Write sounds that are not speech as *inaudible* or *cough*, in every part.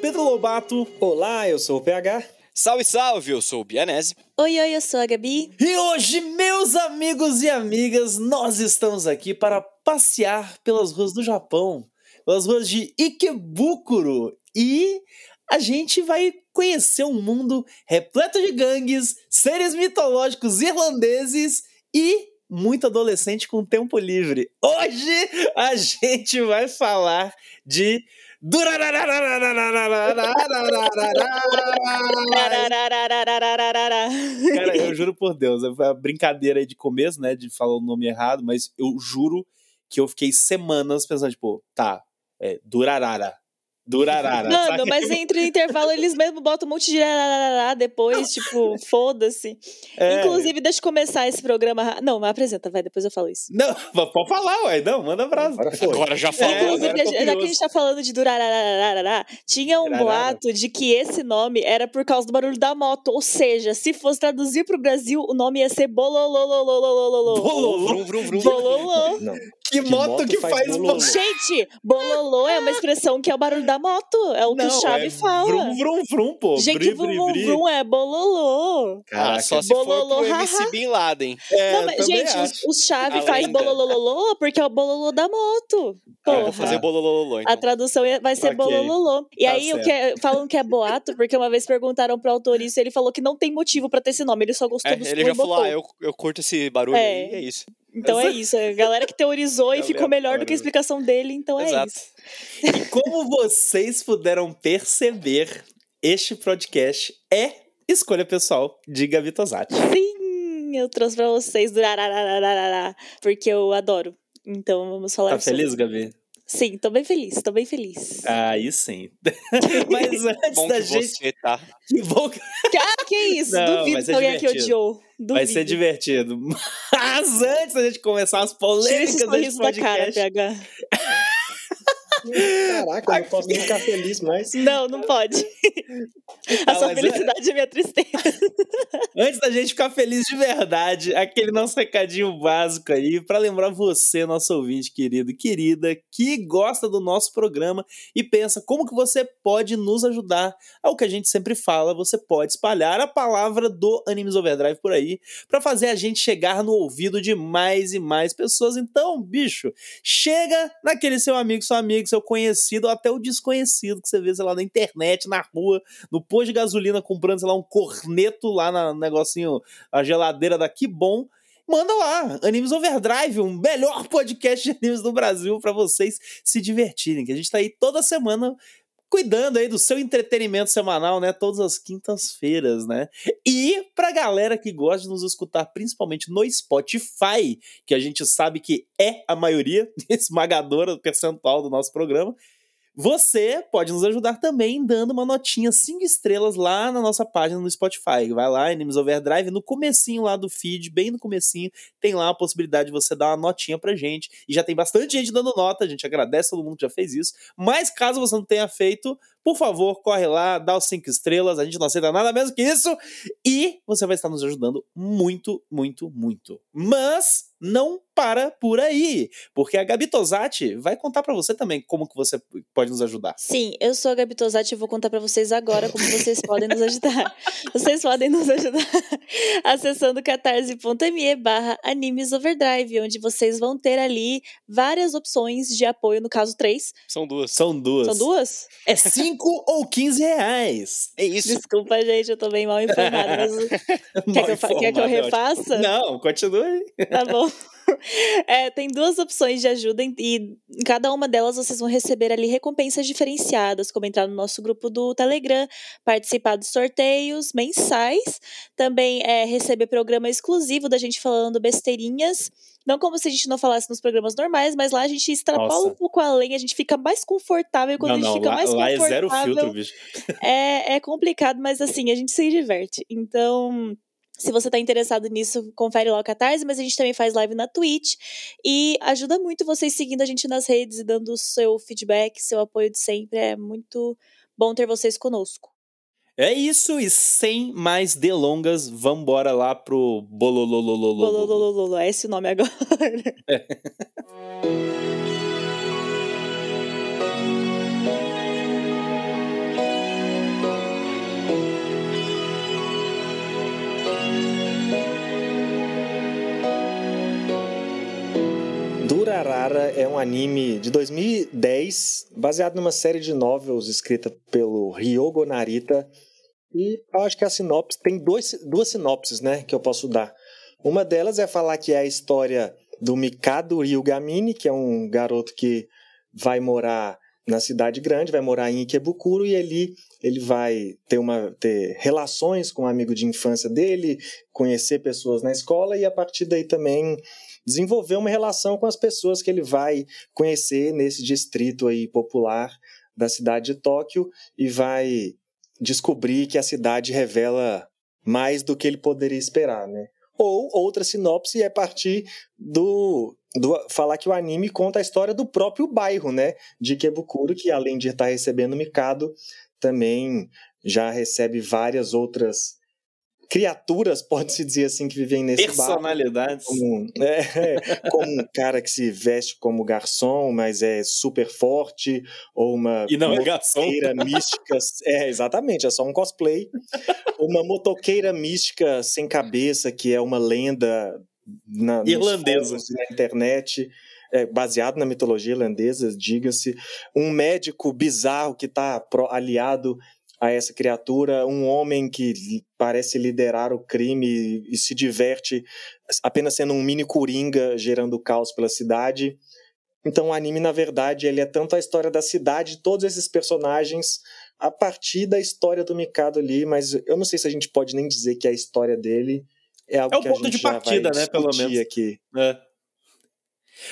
Pedro Lobato. Olá, eu sou o PH. Salve, salve, eu sou o Bianese. Oi, oi, eu sou a Gabi. E hoje, meus amigos e amigas, nós estamos aqui para passear pelas ruas do Japão, pelas ruas de Ikebukuro. E a gente vai conhecer um mundo repleto de gangues, seres mitológicos irlandeses e muito adolescente com tempo livre. Hoje a gente vai falar de Cara, eu juro por Deus, é uma brincadeira aí de começo, né, de falar o nome errado, mas eu juro que eu fiquei semanas pensando, tipo, tá, é Durarara. Durarara. Mano, sabe? mas entre o intervalo eles mesmo botam um monte de ararará depois, tipo, *laughs* foda-se. É. Inclusive, deixa eu começar esse programa. ra- Não, mas apresenta, vai, depois eu falo isso. Não, pode falar, ué, não, manda brasa. Agora foi. Agora já falou, É? Inclusive, agora eu tô já que a gente tá falando de durararararará, tinha um Durarara. boato de que esse nome era por causa do barulho da moto. Ou seja, se fosse traduzir pro Brasil, o nome ia ser bololololololololô. Bololô. Bololô. Que, moto, que faz, bololô? bololô? Gente, bololô é uma expressão que é o barulho da moto. É o que o Chave é fala. Vrum, vrum, vrum, pô. Gente, bri, vrum, bri, vrum, bri. vrum é bololô. Ah, Caraca. só se for Bololô, pro haha. MC Bin Laden. É, Não, mas, também gente, acho. o, Chave faz bololololô porque é o bololô da moto. Ah, eu vou Porra. fazer bolololô, então. A tradução é- vai ser Ok. bolololô. E Tá aí, o que é, falam que é boato, porque uma vez perguntaram pro autor isso, e ele falou que não tem motivo pra ter esse nome, ele só gostou É, do ele som já e falou, ah, eu, eu curto esse barulho É. aí, é isso. Então é isso, é a galera que teorizou e ficou melhor do que a explicação dele, então é Exato. isso. E como vocês puderam perceber, este podcast é escolha pessoal de Gabi Tosati. Sim, eu trouxe pra vocês do porque eu adoro. Então vamos falar Tá sobre- feliz, Gabi? Sim, tô bem feliz, tô bem feliz. Aí sim. *laughs* Mas antes Bom da que gente. você tá. Que bom que *laughs* Ah, que isso? Não, Duvido que alguém aqui odiou. Duvido. vai ser divertido. *laughs* Mas antes da gente começar as polêmicas desse sorriso da cara, podcast. PH. Caraca, eu não posso nem ficar feliz mais. Não, não pode. Ah, A sua é- felicidade é minha tristeza. Antes da gente ficar feliz de verdade, aquele nosso recadinho básico aí, pra lembrar você, nosso ouvinte querido e querida, que gosta do nosso programa e pensa como que você pode nos ajudar. É o que a gente sempre fala, você pode espalhar a palavra do Animes Overdrive por aí, pra fazer a gente chegar no ouvido de mais e mais pessoas. Então, bicho, chega naquele seu amigo, seu amigo, seu conhecido, ou até o desconhecido que você vê, sei lá, na internet, na rua, no posto de gasolina, comprando, sei lá, um corneto lá no negocinho, a geladeira daqui bom. Manda lá, Animes Overdrive, um melhor podcast de animes do Brasil pra vocês se divertirem, que a gente tá aí toda semana cuidando aí do seu entretenimento semanal, né? Todas as quintas-feiras, né? E pra galera que gosta de nos escutar principalmente no Spotify, que a gente sabe que é a maioria *laughs* esmagadora percentual do nosso programa, você pode nos ajudar também dando uma notinha 5 estrelas lá na nossa página no Spotify. Vai lá, Animes Overdrive, no comecinho lá do feed, bem no comecinho, tem lá a possibilidade de você dar uma notinha pra gente. E já tem bastante gente dando nota, a gente agradece todo mundo que já fez isso. Mas caso você não tenha feito, por favor, corre lá, dá os 5 estrelas, a gente não aceita nada menos que isso. E você vai estar nos ajudando muito, muito, muito. Mas não para por aí, porque a Gabi Tosati vai contar pra você também como que você pode nos ajudar. Sim, eu sou a Gabi Tosati e vou contar pra vocês agora como vocês podem nos ajudar. *laughs* Vocês podem nos ajudar acessando catarse.me barra Animes Overdrive, onde vocês vão ter ali várias opções de apoio, no caso três. São duas. São duas. São duas? É 5 *laughs* ou 15 reais. É isso. Desculpa, gente, eu tô bem mal informada, mas *laughs* quer Mal que eu, fa- quer que eu é refaça? Não, continue. Tá bom. *laughs* É, tem duas opções de ajuda e em cada uma delas vocês vão receber ali recompensas diferenciadas, como entrar no nosso grupo do Telegram, participar de sorteios mensais, também é, receber programa exclusivo da gente falando besteirinhas. Não como se a gente não falasse nos programas normais, mas lá a gente extrapola Nossa. um pouco além, a gente fica mais confortável quando não, a gente não, fica lá, mais lá é confortável. zero filtro, bicho. É, é complicado, mas assim, a gente se diverte. Então, se você tá interessado nisso, confere lá o Catarse, mas a gente também faz live na Twitch. E ajuda muito vocês seguindo a gente nas redes e dando o seu feedback, seu apoio de sempre. É muito bom ter vocês conosco. É isso, e sem mais delongas, vambora lá pro bololololololo. Bololololo, é esse o nome agora. Durarara é um anime de 2010, baseado numa série de novels escrita pelo Ryogo Narita. E eu acho que a sinopse tem dois, duas sinopses, né, que eu posso dar. Uma delas é falar que é a história do Mikado Ryugamine, que é um garoto que vai morar na cidade grande, vai morar em Ikebukuro e ali ele vai ter uma ter relações com um amigo de infância dele, conhecer pessoas na escola e a partir daí também desenvolver uma relação com as pessoas que ele vai conhecer nesse distrito aí popular da cidade de Tóquio e vai descobrir que a cidade revela mais do que ele poderia esperar, né? Ou outra sinopse é partir do, do falar que o anime conta a história do próprio bairro, né? De Ikebukuro, que além de estar recebendo Mikado, também já recebe várias outras criaturas, pode-se dizer assim, que vivem nesse Personalidades. bar. Como, é, como um cara que se veste como garçom, mas é super forte, ou uma e não é garçom. mística. É, exatamente, é só um cosplay. uma motoqueira mística sem cabeça, que é uma lenda na, irlandesa na internet. É, baseado na mitologia irlandesa, diga-se, um médico bizarro que está aliado a essa criatura, um homem que parece liderar o crime e se diverte apenas sendo um mini coringa gerando caos pela cidade. Então o anime, na verdade, ele é tanto a história da cidade, todos esses personagens, a partir da história do Mikado ali, mas eu não sei se a gente pode nem dizer que a história dele é algo é o que ponto a gente de partida, né? Pelo menos. aqui. É.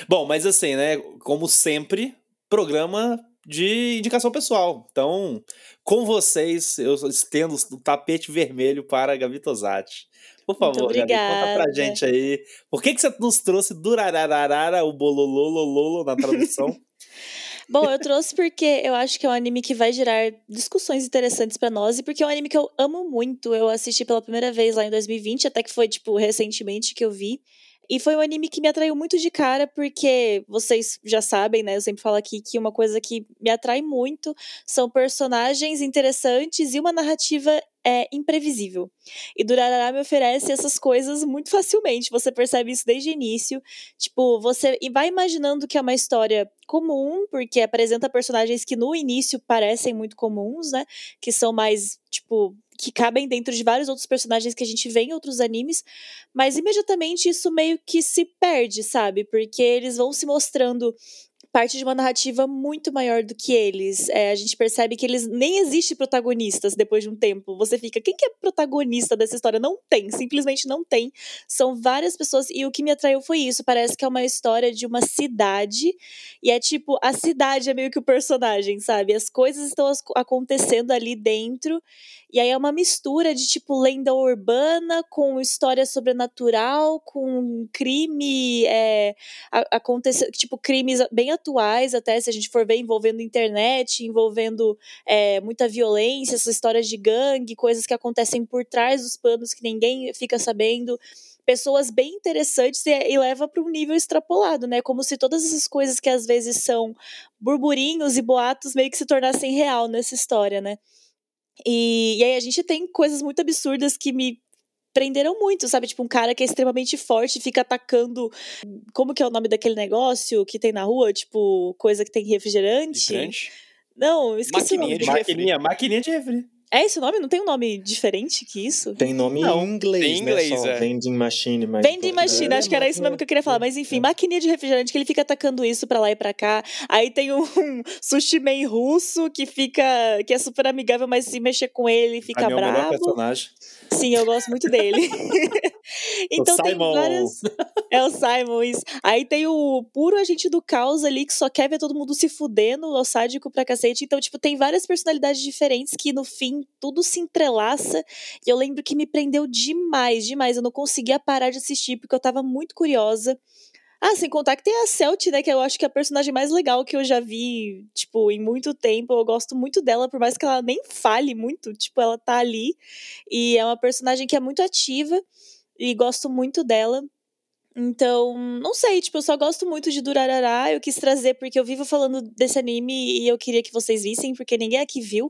Bom, mas assim, né? Como sempre, programa de indicação pessoal. Então, com vocês, eu estendo o tapete vermelho para a Gabi Tosati. Por favor, Gabi, conta pra gente aí. Por que, que você nos trouxe Durararara, o bolololololo na tradução? *laughs* Bom, eu trouxe porque eu acho que é um anime que vai gerar discussões interessantes para nós e porque é um anime que eu amo muito. Eu assisti pela primeira vez lá em 2020, até que foi, tipo, recentemente que eu vi. E foi um anime que me atraiu muito de cara, porque vocês já sabem, né? Eu sempre falo aqui que uma coisa que me atrai muito são personagens interessantes e uma narrativa é imprevisível. E Durarara me oferece essas coisas muito facilmente. Você percebe isso desde o início. Tipo, você vai imaginando que é uma história comum, porque apresenta personagens que no início parecem muito comuns, né? Que são mais, tipo, que cabem dentro de vários outros personagens que a gente vê em outros animes, mas imediatamente isso meio que se perde, sabe? Porque eles vão se mostrando parte de uma narrativa muito maior do que eles. É, a gente percebe que eles nem existem protagonistas depois de um tempo. Você fica, quem que é protagonista dessa história? Não tem, simplesmente não tem. São várias pessoas e o que me atraiu foi isso. Parece que é uma história de uma cidade e é tipo a cidade é meio que o personagem, sabe? As coisas estão acontecendo ali dentro e aí é uma mistura de tipo lenda urbana com história sobrenatural, com crime, é, acontecendo, tipo crimes bem atuais, até se a gente for ver, envolvendo internet, envolvendo é, muita violência, essas histórias de gangue, coisas que acontecem por trás dos panos que ninguém fica sabendo pessoas bem interessantes e, e leva para um nível extrapolado, né? Como se todas essas coisas que às vezes são burburinhos e boatos meio que se tornassem real nessa história, né? E, e aí a gente tem coisas muito absurdas que me prenderam muito, sabe? Tipo, um cara que é extremamente forte fica atacando. Como que é o nome daquele negócio que tem na rua? Tipo, coisa que tem refrigerante? Refrigerante? Não, esqueci Maquininha o nome. de maquininha, maquininha de refri. É esse o nome? Não tem um nome diferente que isso? Tem nome Não, em inglês, tem inglês, né? Só é. vending machine. Mas Vending machine, acho que era isso mesmo que eu queria falar. Mas enfim, maquininha de refrigerante que ele fica atacando isso pra lá e pra cá. Aí tem um, um sushi man russo que fica. que é super amigável, mas se mexer com ele fica mim é o melhor bravo. personagem. Sim, eu gosto muito dele. *laughs* então O tem Simon. várias. *laughs* É o Simon, isso. Aí tem o puro agente do caos ali que só quer ver todo mundo se fudendo, o sádico pra cacete. Então, tipo, tem várias personalidades diferentes que no fim tudo se entrelaça. E eu lembro que me prendeu demais, demais. Eu não conseguia parar de assistir porque eu tava muito curiosa. Ah, sem contar que tem a Celt, né? Que eu acho que é a personagem mais legal que eu já vi, tipo, em muito tempo. Eu gosto muito dela, por mais que ela nem fale muito. Tipo, ela tá ali. E é uma personagem que é muito ativa. E gosto muito dela. Então, não sei, tipo, eu só gosto muito de Durarará. Eu quis trazer porque eu vivo falando desse anime e eu queria que vocês vissem, porque ninguém aqui viu.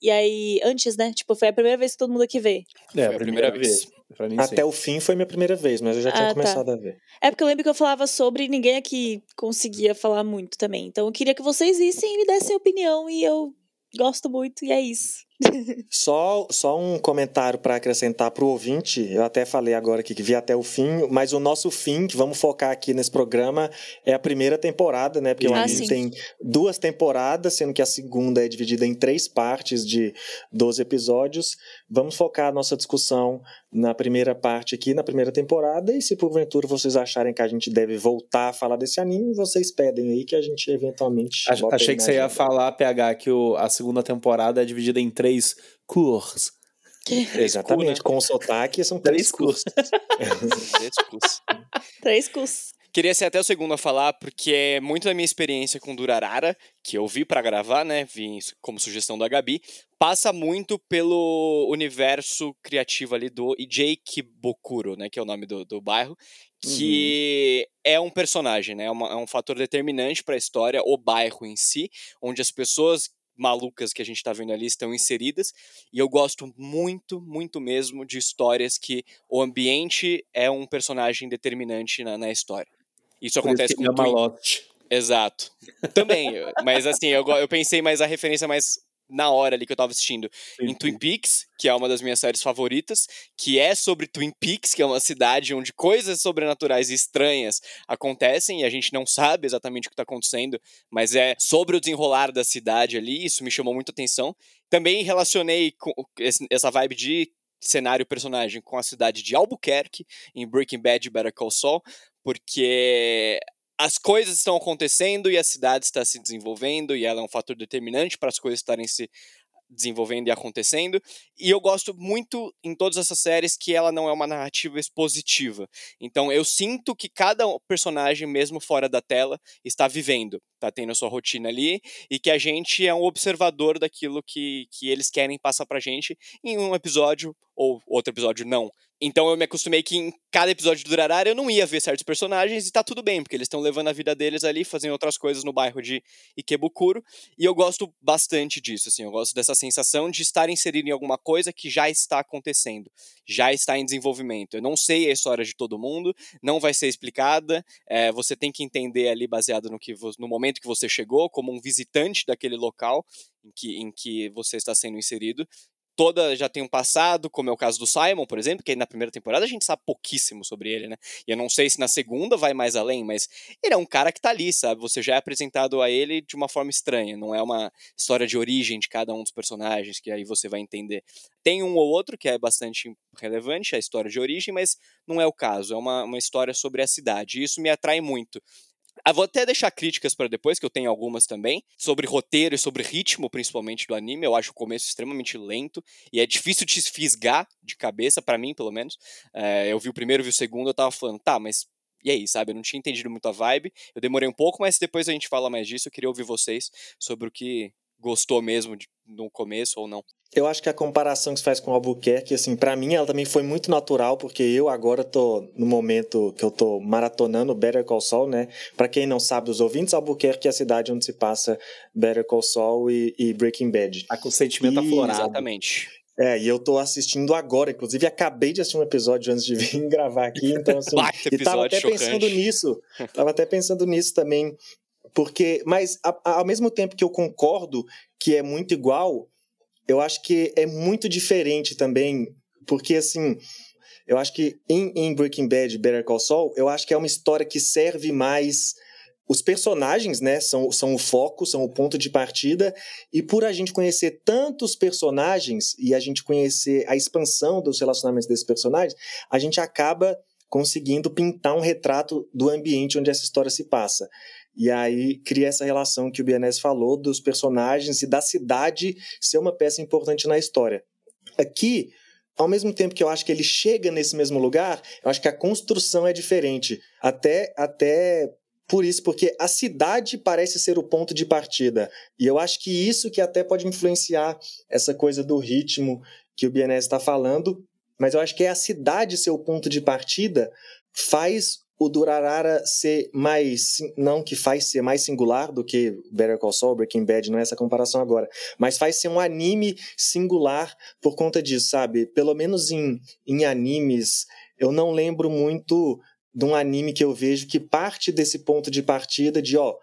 E aí, antes, né? Tipo, foi a primeira vez que todo mundo aqui vê. É, Foi a primeira vez. Pra mim, Até sim. o fim foi minha primeira vez, mas eu já tinha Ah, tá. começado a ver. É porque eu lembro que eu falava sobre e ninguém aqui conseguia falar muito também. Então eu queria que vocês vissem e me dessem opinião e eu gosto muito e é isso. *laughs* Só, só um comentário para acrescentar para o ouvinte. Eu até falei agora aqui que vi até o fim, mas o nosso fim, que vamos focar aqui nesse programa, é a primeira temporada, né? Porque o Ah, anime sim. tem duas temporadas, sendo que a segunda é dividida em três partes de 12 episódios. Vamos focar a nossa discussão na primeira parte aqui, na primeira temporada, e se porventura vocês acharem que a gente deve voltar a falar desse anime, vocês pedem aí que a gente eventualmente. Achei que você ia falar, PH, que o- a segunda temporada é dividida em três cursos. Exatamente, né? com o sotaque são Três três cursos. Discurso. *laughs* Três cursos. Queria ser até o segundo a falar, porque é muito da minha experiência com Durarara, que eu vi pra gravar, né? Vi como sugestão da Gabi. Passa muito pelo universo criativo ali do Ijay Kibokuro, né? Que é o nome do, do bairro. Que é um personagem, né? É, uma- é um fator determinante pra história, o bairro em si, onde as pessoas malucas que a gente tá vendo ali estão inseridas. E eu gosto muito, muito mesmo de histórias que o ambiente é um personagem determinante na, na história. Isso Por isso acontece que com Twin... malote. Exato. Também, mas assim, eu, eu pensei mais a referência mais na hora ali que eu tava assistindo em Twin Peaks, que é uma das minhas séries favoritas, que é sobre Twin Peaks, que é uma cidade onde coisas sobrenaturais e estranhas acontecem e a gente não sabe exatamente o que tá acontecendo, mas é sobre o desenrolar da cidade ali, isso me chamou muita atenção. Também relacionei com essa vibe de cenário personagem com a cidade de Albuquerque, em Breaking Bad e Better Call Saul, porque as coisas estão acontecendo e a cidade está se desenvolvendo e ela é um fator determinante para as coisas estarem se desenvolvendo e acontecendo. E eu gosto muito em todas essas séries que ela não é uma narrativa expositiva. Então eu sinto que cada personagem, mesmo fora da tela, está vivendo, está tendo a sua rotina ali e que a gente é um observador daquilo que, que eles querem passar pra gente em um episódio ou outro episódio não. Então eu me acostumei que em cada episódio do Durarara eu não ia ver certos personagens e tá tudo bem, porque eles estão levando a vida deles ali, fazendo outras coisas no bairro de Ikebukuro, e eu gosto bastante disso, assim, eu gosto dessa sensação de estar inserido em alguma coisa que já está acontecendo, já está em desenvolvimento. Eu não sei a história de todo mundo, não vai ser explicada, é, você tem que entender ali baseado no, que no momento que você chegou, como um visitante daquele local em que, em que você está sendo inserido, toda já tem um passado, como é o caso do Simon, por exemplo, que na primeira temporada a gente sabe pouquíssimo sobre ele, né? E eu não sei se na segunda vai mais além, mas ele é um cara que tá ali, sabe? Você já é apresentado a ele de uma forma estranha, não é uma história de origem de cada um dos personagens que aí você vai entender. Tem um ou outro que é bastante relevante, a história de origem, mas não é o caso, é uma, uma história sobre a cidade, e isso me atrai muito. Ah, vou até deixar críticas para depois, que eu tenho algumas também, sobre roteiro e sobre ritmo, principalmente do anime. Eu acho o começo extremamente lento e é difícil te fisgar de cabeça, para mim, pelo menos. É, eu vi o primeiro, vi o segundo, eu tava falando, tá, mas e aí, sabe? Eu não tinha entendido muito a vibe. Eu demorei um pouco, mas depois a gente fala mais disso. Eu queria ouvir vocês sobre o que gostou mesmo de- no começo ou não. Eu acho que a comparação que se faz com Albuquerque, assim, para mim ela também foi muito natural, porque eu agora tô no momento que eu tô maratonando Better Call Saul, né? Para quem não sabe, os ouvintes, Albuquerque é a cidade onde se passa Better Call Saul e, e Breaking Bad. Tá com o sentimento Ih, aflorado. Exatamente. É, e eu tô assistindo agora, inclusive acabei de assistir um episódio antes de *laughs* vir gravar aqui, então assim, Baita e tava até pensando chocante. nisso, tava até pensando nisso também, porque, mas a- a- ao mesmo tempo que eu concordo que é muito igual, eu acho que é muito diferente também, porque assim, eu acho que em, em Breaking Bad, Better Call Saul, eu acho que é uma história que serve mais os personagens, né, são, são o foco, são o ponto de partida, e por a gente conhecer tantos personagens e a gente conhecer a expansão dos relacionamentos desses personagens, a gente acaba conseguindo pintar um retrato do ambiente onde essa história se passa. E aí cria essa relação que o Bianese falou dos personagens e da cidade ser uma peça importante na história. Aqui, ao mesmo tempo que eu acho que ele chega nesse mesmo lugar, eu acho que a construção é diferente. Até, até por isso, porque a cidade parece ser o ponto de partida. E eu acho que isso que até pode influenciar essa coisa do ritmo que o Bianese está falando, mas eu acho que é a cidade ser o ponto de partida faz o Durarara ser mais. Não que faz ser mais singular do que Better Call Saul, Breaking Bad, não é essa comparação agora. Mas faz ser um anime singular por conta disso, sabe? Pelo menos em, em animes, eu não lembro muito de um anime que eu vejo que parte desse ponto de partida de, ó,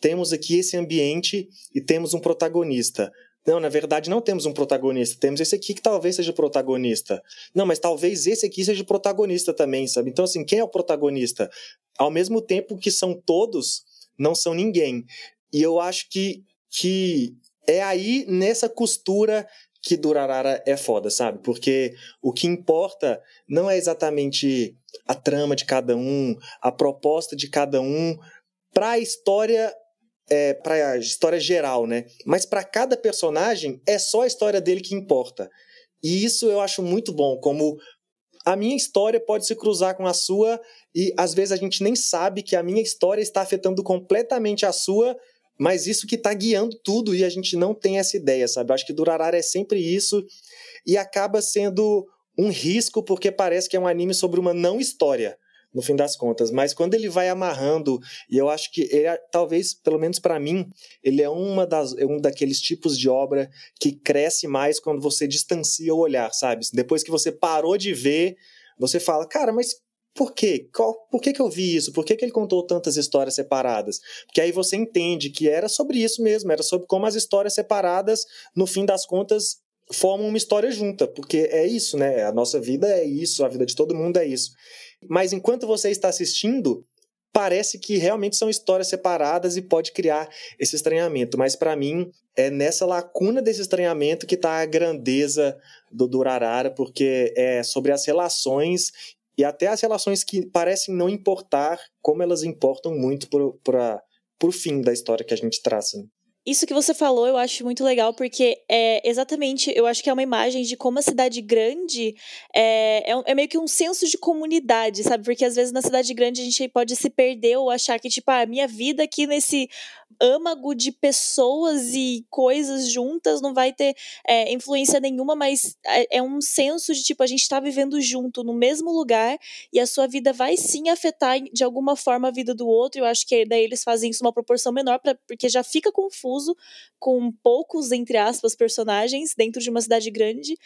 temos aqui esse ambiente e temos um protagonista. Não, na verdade não temos um protagonista. Temos esse aqui que talvez seja o protagonista. Não, mas talvez esse aqui seja o protagonista também, sabe? Então, assim, quem é o protagonista? Ao mesmo tempo que são todos, não são ninguém. E eu acho que, que é aí, nessa costura, que Durarara é foda, sabe? Porque o que importa não é exatamente a trama de cada um, a proposta de cada um, para a história é, para a história geral, né? Mas para cada personagem é só a história dele que importa. E isso eu acho muito bom, como a minha história pode se cruzar com a sua e às vezes a gente nem sabe que a minha história está afetando completamente a sua, mas isso que está guiando tudo e a gente não tem essa ideia, sabe? Eu acho que Durarara é sempre isso e acaba sendo um risco porque parece que é um anime sobre uma não história no fim das contas. Mas quando ele vai amarrando, e eu acho que ele, é, talvez, pelo menos para mim, ele é uma das, é um daqueles tipos de obra que cresce mais quando você distancia o olhar, sabe? Depois que você parou de ver, você fala, cara, mas por quê? Qual, por que, que eu vi isso? Por que, que ele contou tantas histórias separadas? Porque aí você entende que era sobre isso mesmo, era sobre como as histórias separadas, no fim das contas, formam uma história junta, porque é isso, né? A nossa vida é isso, a vida de todo mundo é isso. Mas enquanto você está assistindo, parece que realmente são histórias separadas e pode criar esse estranhamento. Mas para mim, é nessa lacuna desse estranhamento que está a grandeza do Durarara, porque é sobre as relações e até as relações que parecem não importar, como elas importam muito para o fim da história que a gente traça. Isso que você falou eu acho muito legal, porque é exatamente, eu acho que é uma imagem de como a cidade grande é, é, é, meio que um senso de comunidade, sabe? Porque às vezes na cidade grande a gente pode se perder ou achar que, tipo, ah, a minha vida aqui nesse âmago de pessoas e coisas juntas não vai ter é, influência nenhuma, mas é, é, um senso de tipo, a gente tá vivendo junto no mesmo lugar e a sua vida vai sim afetar de alguma forma a vida do outro. Eu acho que daí eles fazem isso uma proporção menor, pra, porque já fica confuso com poucos, entre aspas, personagens dentro de uma cidade grande.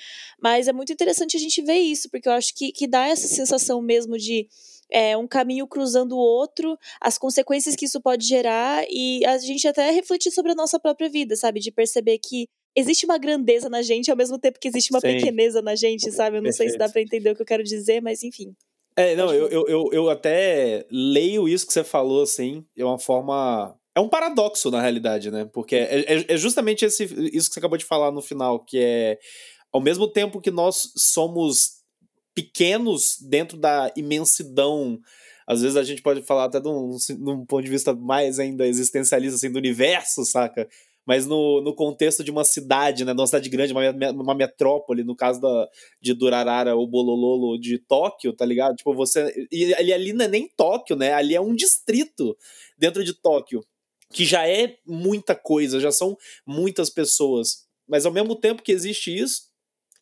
Mas é muito interessante a gente ver isso, porque eu acho que, que dá essa sensação mesmo de é, um caminho cruzando o outro, as consequências que isso pode gerar e a gente até refletir sobre a nossa própria vida, sabe? De perceber que existe uma grandeza na gente ao mesmo tempo que existe uma Sim. pequeneza na gente, sabe? Eu não Perfeito. sei se dá pra entender o que eu quero dizer, mas enfim. É, não, eu, eu, eu, eu até leio isso que você falou, assim, de uma forma. É um paradoxo, na realidade, né? Porque é, é, é justamente esse, isso que você acabou de falar no final, que é. Ao mesmo tempo que nós somos pequenos dentro da imensidão. Às vezes a gente pode falar até de um, de um ponto de vista mais ainda existencialista, assim, do universo, saca? Mas no, no contexto de uma cidade, né? De uma cidade grande, uma, uma metrópole, no caso da, de Durarara ou Bolololo de Tóquio, tá ligado? Tipo, você. E ali, ali não é nem Tóquio, né? Ali é um distrito dentro de Tóquio. Que já é muita coisa, já são muitas pessoas. Mas ao mesmo tempo que existe isso,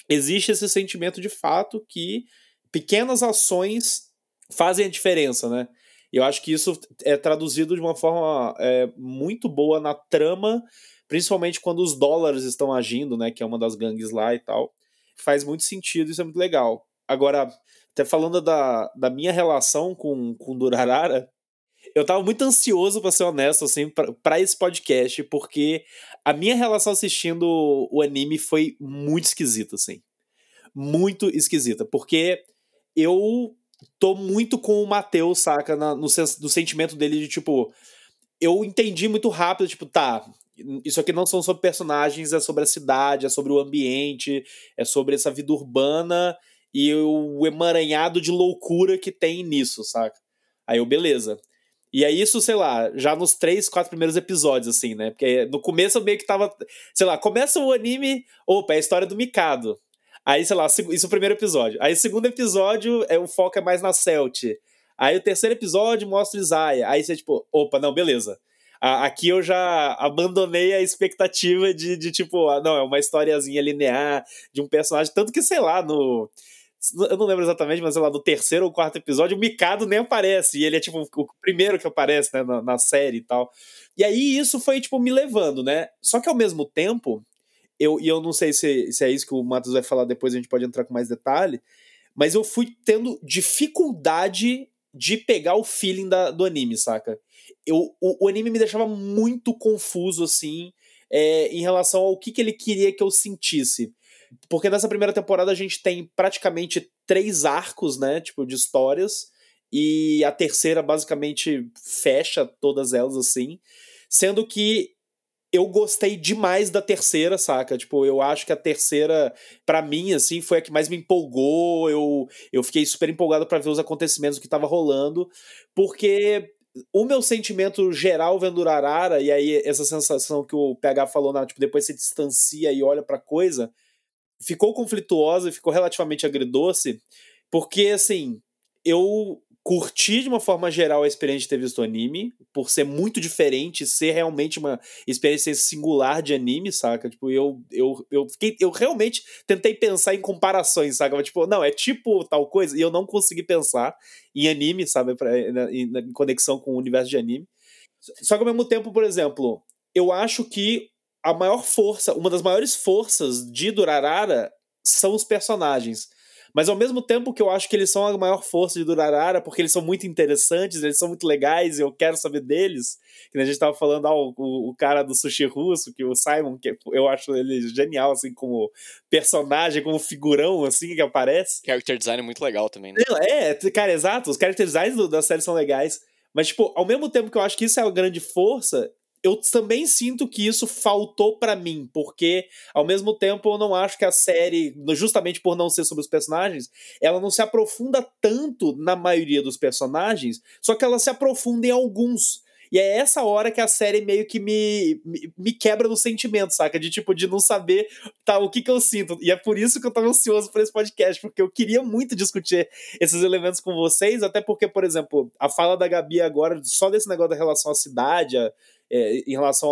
existe esse sentimento de fato que pequenas ações fazem a diferença, né? Eu acho que isso é traduzido de uma forma é, muito boa na trama, principalmente quando os dólares estão agindo, né? Que é uma das gangues lá e tal. Faz muito sentido, isso é muito legal. Agora, até falando da, da minha relação com, com Durarara, eu tava muito ansioso, pra ser honesto, assim, para esse podcast, porque a minha relação assistindo o anime foi muito esquisita, assim. Muito esquisita, porque eu tô muito com o Matheus, saca? Na, no, no sentimento dele de, tipo, eu entendi muito rápido, tipo, tá, isso aqui não são sobre personagens, é sobre a cidade, é sobre o ambiente, é sobre essa vida urbana e o emaranhado de loucura que tem nisso, saca? Aí eu, beleza. E é isso, sei lá, já nos três, quatro primeiros episódios, assim, né? Porque no começo eu meio que tava. Sei lá, começa o anime. Opa, é a história do Mikado. Aí, sei lá, isso é o primeiro episódio. Aí segundo episódio, é, o foco é mais na Celt. Aí o terceiro episódio mostra Isaiah. Aí você, tipo, opa, não, beleza. aqui eu já abandonei a expectativa de, de tipo, ah, não, é uma historiazinha linear de um personagem. Tanto que, sei lá, no eu não lembro exatamente, mas sei lá, do terceiro ou quarto episódio, o Mikado nem aparece. E ele é, tipo, o primeiro que aparece, né, na, na série e tal. E aí isso foi, tipo, me levando, né? Só que ao mesmo tempo, eu, e eu não sei se, se é isso que o Matos vai falar depois, a gente pode entrar com mais detalhe, mas eu fui tendo dificuldade de pegar o feeling da, do anime, saca? Eu, o, o anime me deixava muito confuso, assim, é, em relação ao que, que ele queria que eu sentisse. Porque nessa primeira temporada a gente tem praticamente três arcos, né? Tipo, de histórias. E a terceira basicamente fecha todas elas, assim. Sendo que eu gostei demais da terceira, saca? Tipo, eu acho que a terceira, para mim, assim, foi a que mais me empolgou. Eu, eu fiquei super empolgado para ver os acontecimentos, que tava rolando. Porque o meu sentimento geral vendo Arara, e aí essa sensação que o PH falou, na, tipo, depois se distancia e olha pra coisa, ficou conflituosa e ficou relativamente agridoce, porque, assim, eu curti de uma forma geral a experiência de ter visto o anime, por ser muito diferente, ser realmente uma experiência singular de anime, saca? Tipo, eu, eu, eu, fiquei, eu realmente tentei pensar em comparações, saca? Tipo, não, é tipo tal coisa, e eu não consegui pensar em anime, sabe? Pra, em conexão com o universo de anime. Só que ao mesmo tempo, por exemplo, eu acho que a maior força, uma das maiores forças de Durarara são os personagens. Mas ao mesmo tempo que eu acho que eles são a maior força de Durarara, porque eles são muito interessantes, eles são muito legais e eu quero saber deles. Que a gente tava falando, ah, o, o cara do sushi russo, que o Simon, que eu acho ele genial, assim, como personagem, como figurão, assim, que aparece. Character design é muito legal também, né? É, cara, exato. Os character designs do, da série são legais. Mas, tipo, ao mesmo tempo que eu acho que isso é a grande força, eu também sinto que isso faltou para mim, porque ao mesmo tempo eu não acho que a série, justamente por não ser sobre os personagens, ela não se aprofunda tanto na maioria dos personagens, só que ela se aprofunda em alguns. E é essa hora que a série meio que me, me, me, quebra no sentimento, saca? De tipo, de não saber tá, o que, que eu sinto. E é por isso que eu tava ansioso por esse podcast, porque eu queria muito discutir esses elementos com vocês, até porque, por exemplo, a fala da Gabi agora, só desse negócio da relação à cidade, a, é, em relação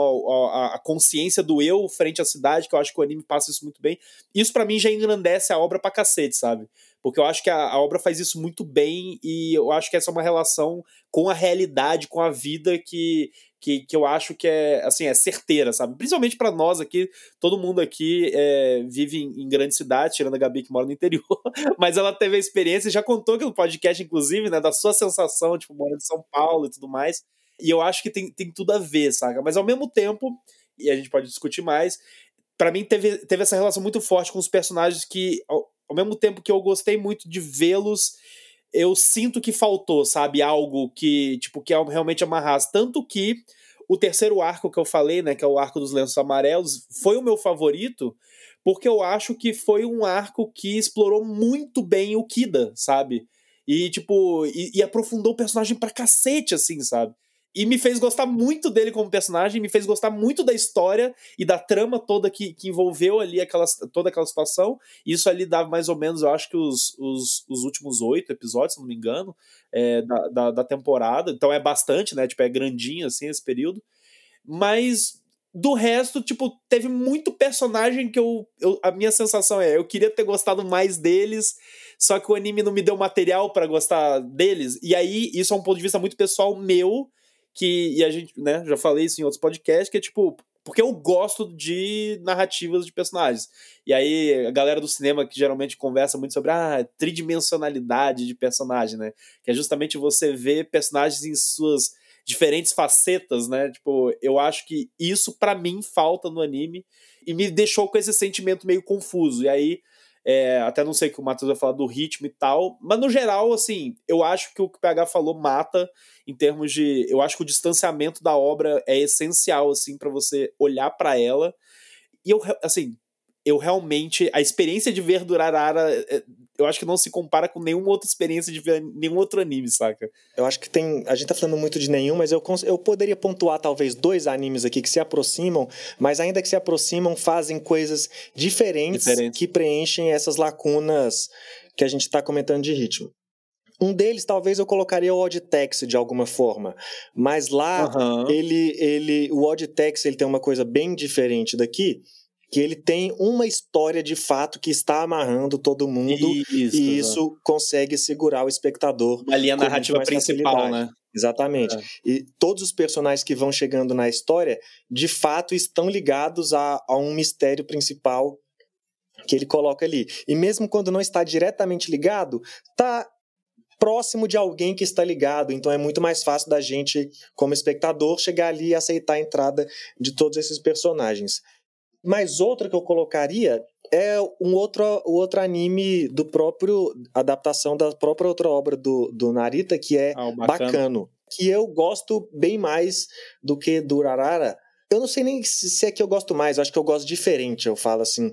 à consciência do eu frente à cidade, que eu acho que o anime passa isso muito bem. Isso para mim já engrandece a obra pra cacete, sabe? Porque eu acho que a, a, obra faz isso muito bem e eu acho que essa é uma relação com a realidade, com a vida que, que, que eu acho que é assim é certeira, sabe? Principalmente para nós aqui, todo mundo aqui é, vive em, em grande cidade, tirando a Gabi que mora no interior, *laughs* mas ela teve a experiência, já contou aqui no podcast, inclusive, né, da sua sensação, tipo, morando em São Paulo e tudo mais. E eu acho que tem, tem tudo a ver, saca? Mas ao mesmo tempo, e a gente pode discutir mais, para mim teve, teve essa relação muito forte com os personagens que, ao, ao mesmo tempo que eu gostei muito de vê-los, eu sinto que faltou, sabe? Algo que, tipo, que realmente amarrasse. Tanto que o terceiro arco que eu falei, né, que é o arco dos lenços amarelos, foi o meu favorito, porque eu acho que foi um arco que explorou muito bem o Kida, sabe? E, tipo, e, e aprofundou o personagem pra cacete, assim, sabe? E me fez gostar muito dele como personagem, me fez gostar muito da história e da trama toda que, que envolveu ali aquela, toda aquela situação. Isso ali dava mais ou menos, eu acho que os, os, os últimos oito episódios, se não me engano, é, da, da, da, temporada. Então é bastante, né? Tipo, é grandinho assim esse período. Mas do resto, tipo, teve muito personagem que eu, eu. A minha sensação é, eu queria ter gostado mais deles, só que o anime não me deu material para gostar deles. E aí, isso é um ponto de vista muito pessoal meu que e a gente, né, já falei isso em outros podcasts, que é tipo, porque eu gosto de narrativas de personagens. E aí a galera do cinema que geralmente conversa muito sobre a ah, tridimensionalidade de personagem, né? Que é justamente você ver personagens em suas diferentes facetas, né? Tipo, eu acho que isso para mim falta no anime e me deixou com esse sentimento meio confuso. E aí é, até não sei que o Matheus vai falar do ritmo e tal, mas no geral, assim, eu acho que o que o PH falou mata em termos de. Eu acho que o distanciamento da obra é essencial, assim, para você olhar para ela. E eu, assim, eu realmente. A experiência de ver Durarara, é, eu acho que não se compara com nenhuma outra experiência de ver nenhum outro anime, saca? Eu acho que tem. A gente tá falando muito de nenhum, mas eu, eu poderia pontuar talvez dois animes aqui que se aproximam, mas ainda que se aproximam, fazem coisas diferentes, diferentes. que preenchem essas lacunas que a gente está comentando de ritmo. Um deles, talvez eu colocaria o Oddtex de alguma forma. Mas lá, uhum. ele, ele, o Oddtex ele tem uma coisa bem diferente daqui, que ele tem uma história de fato que está amarrando todo mundo Isso, e isso consegue segurar o espectador. Com muito narrativa principal, facilidade. né? Exatamente. É. E todos os personagens que vão chegando na história, de fato, estão ligados a, a um mistério principal que ele coloca ali. E mesmo quando não está diretamente ligado, tá próximo de alguém que está ligado. Então é muito mais fácil da gente, como espectador, chegar ali e aceitar a entrada de todos esses personagens. Mas outra que eu colocaria é um outro, o outro anime do próprio adaptação da própria outra obra do, do Narita, que é Ah, bacana. Bacano, que eu gosto bem mais do que do Arara. Eu não sei nem se é que eu gosto mais, eu acho que eu gosto diferente, eu falo assim.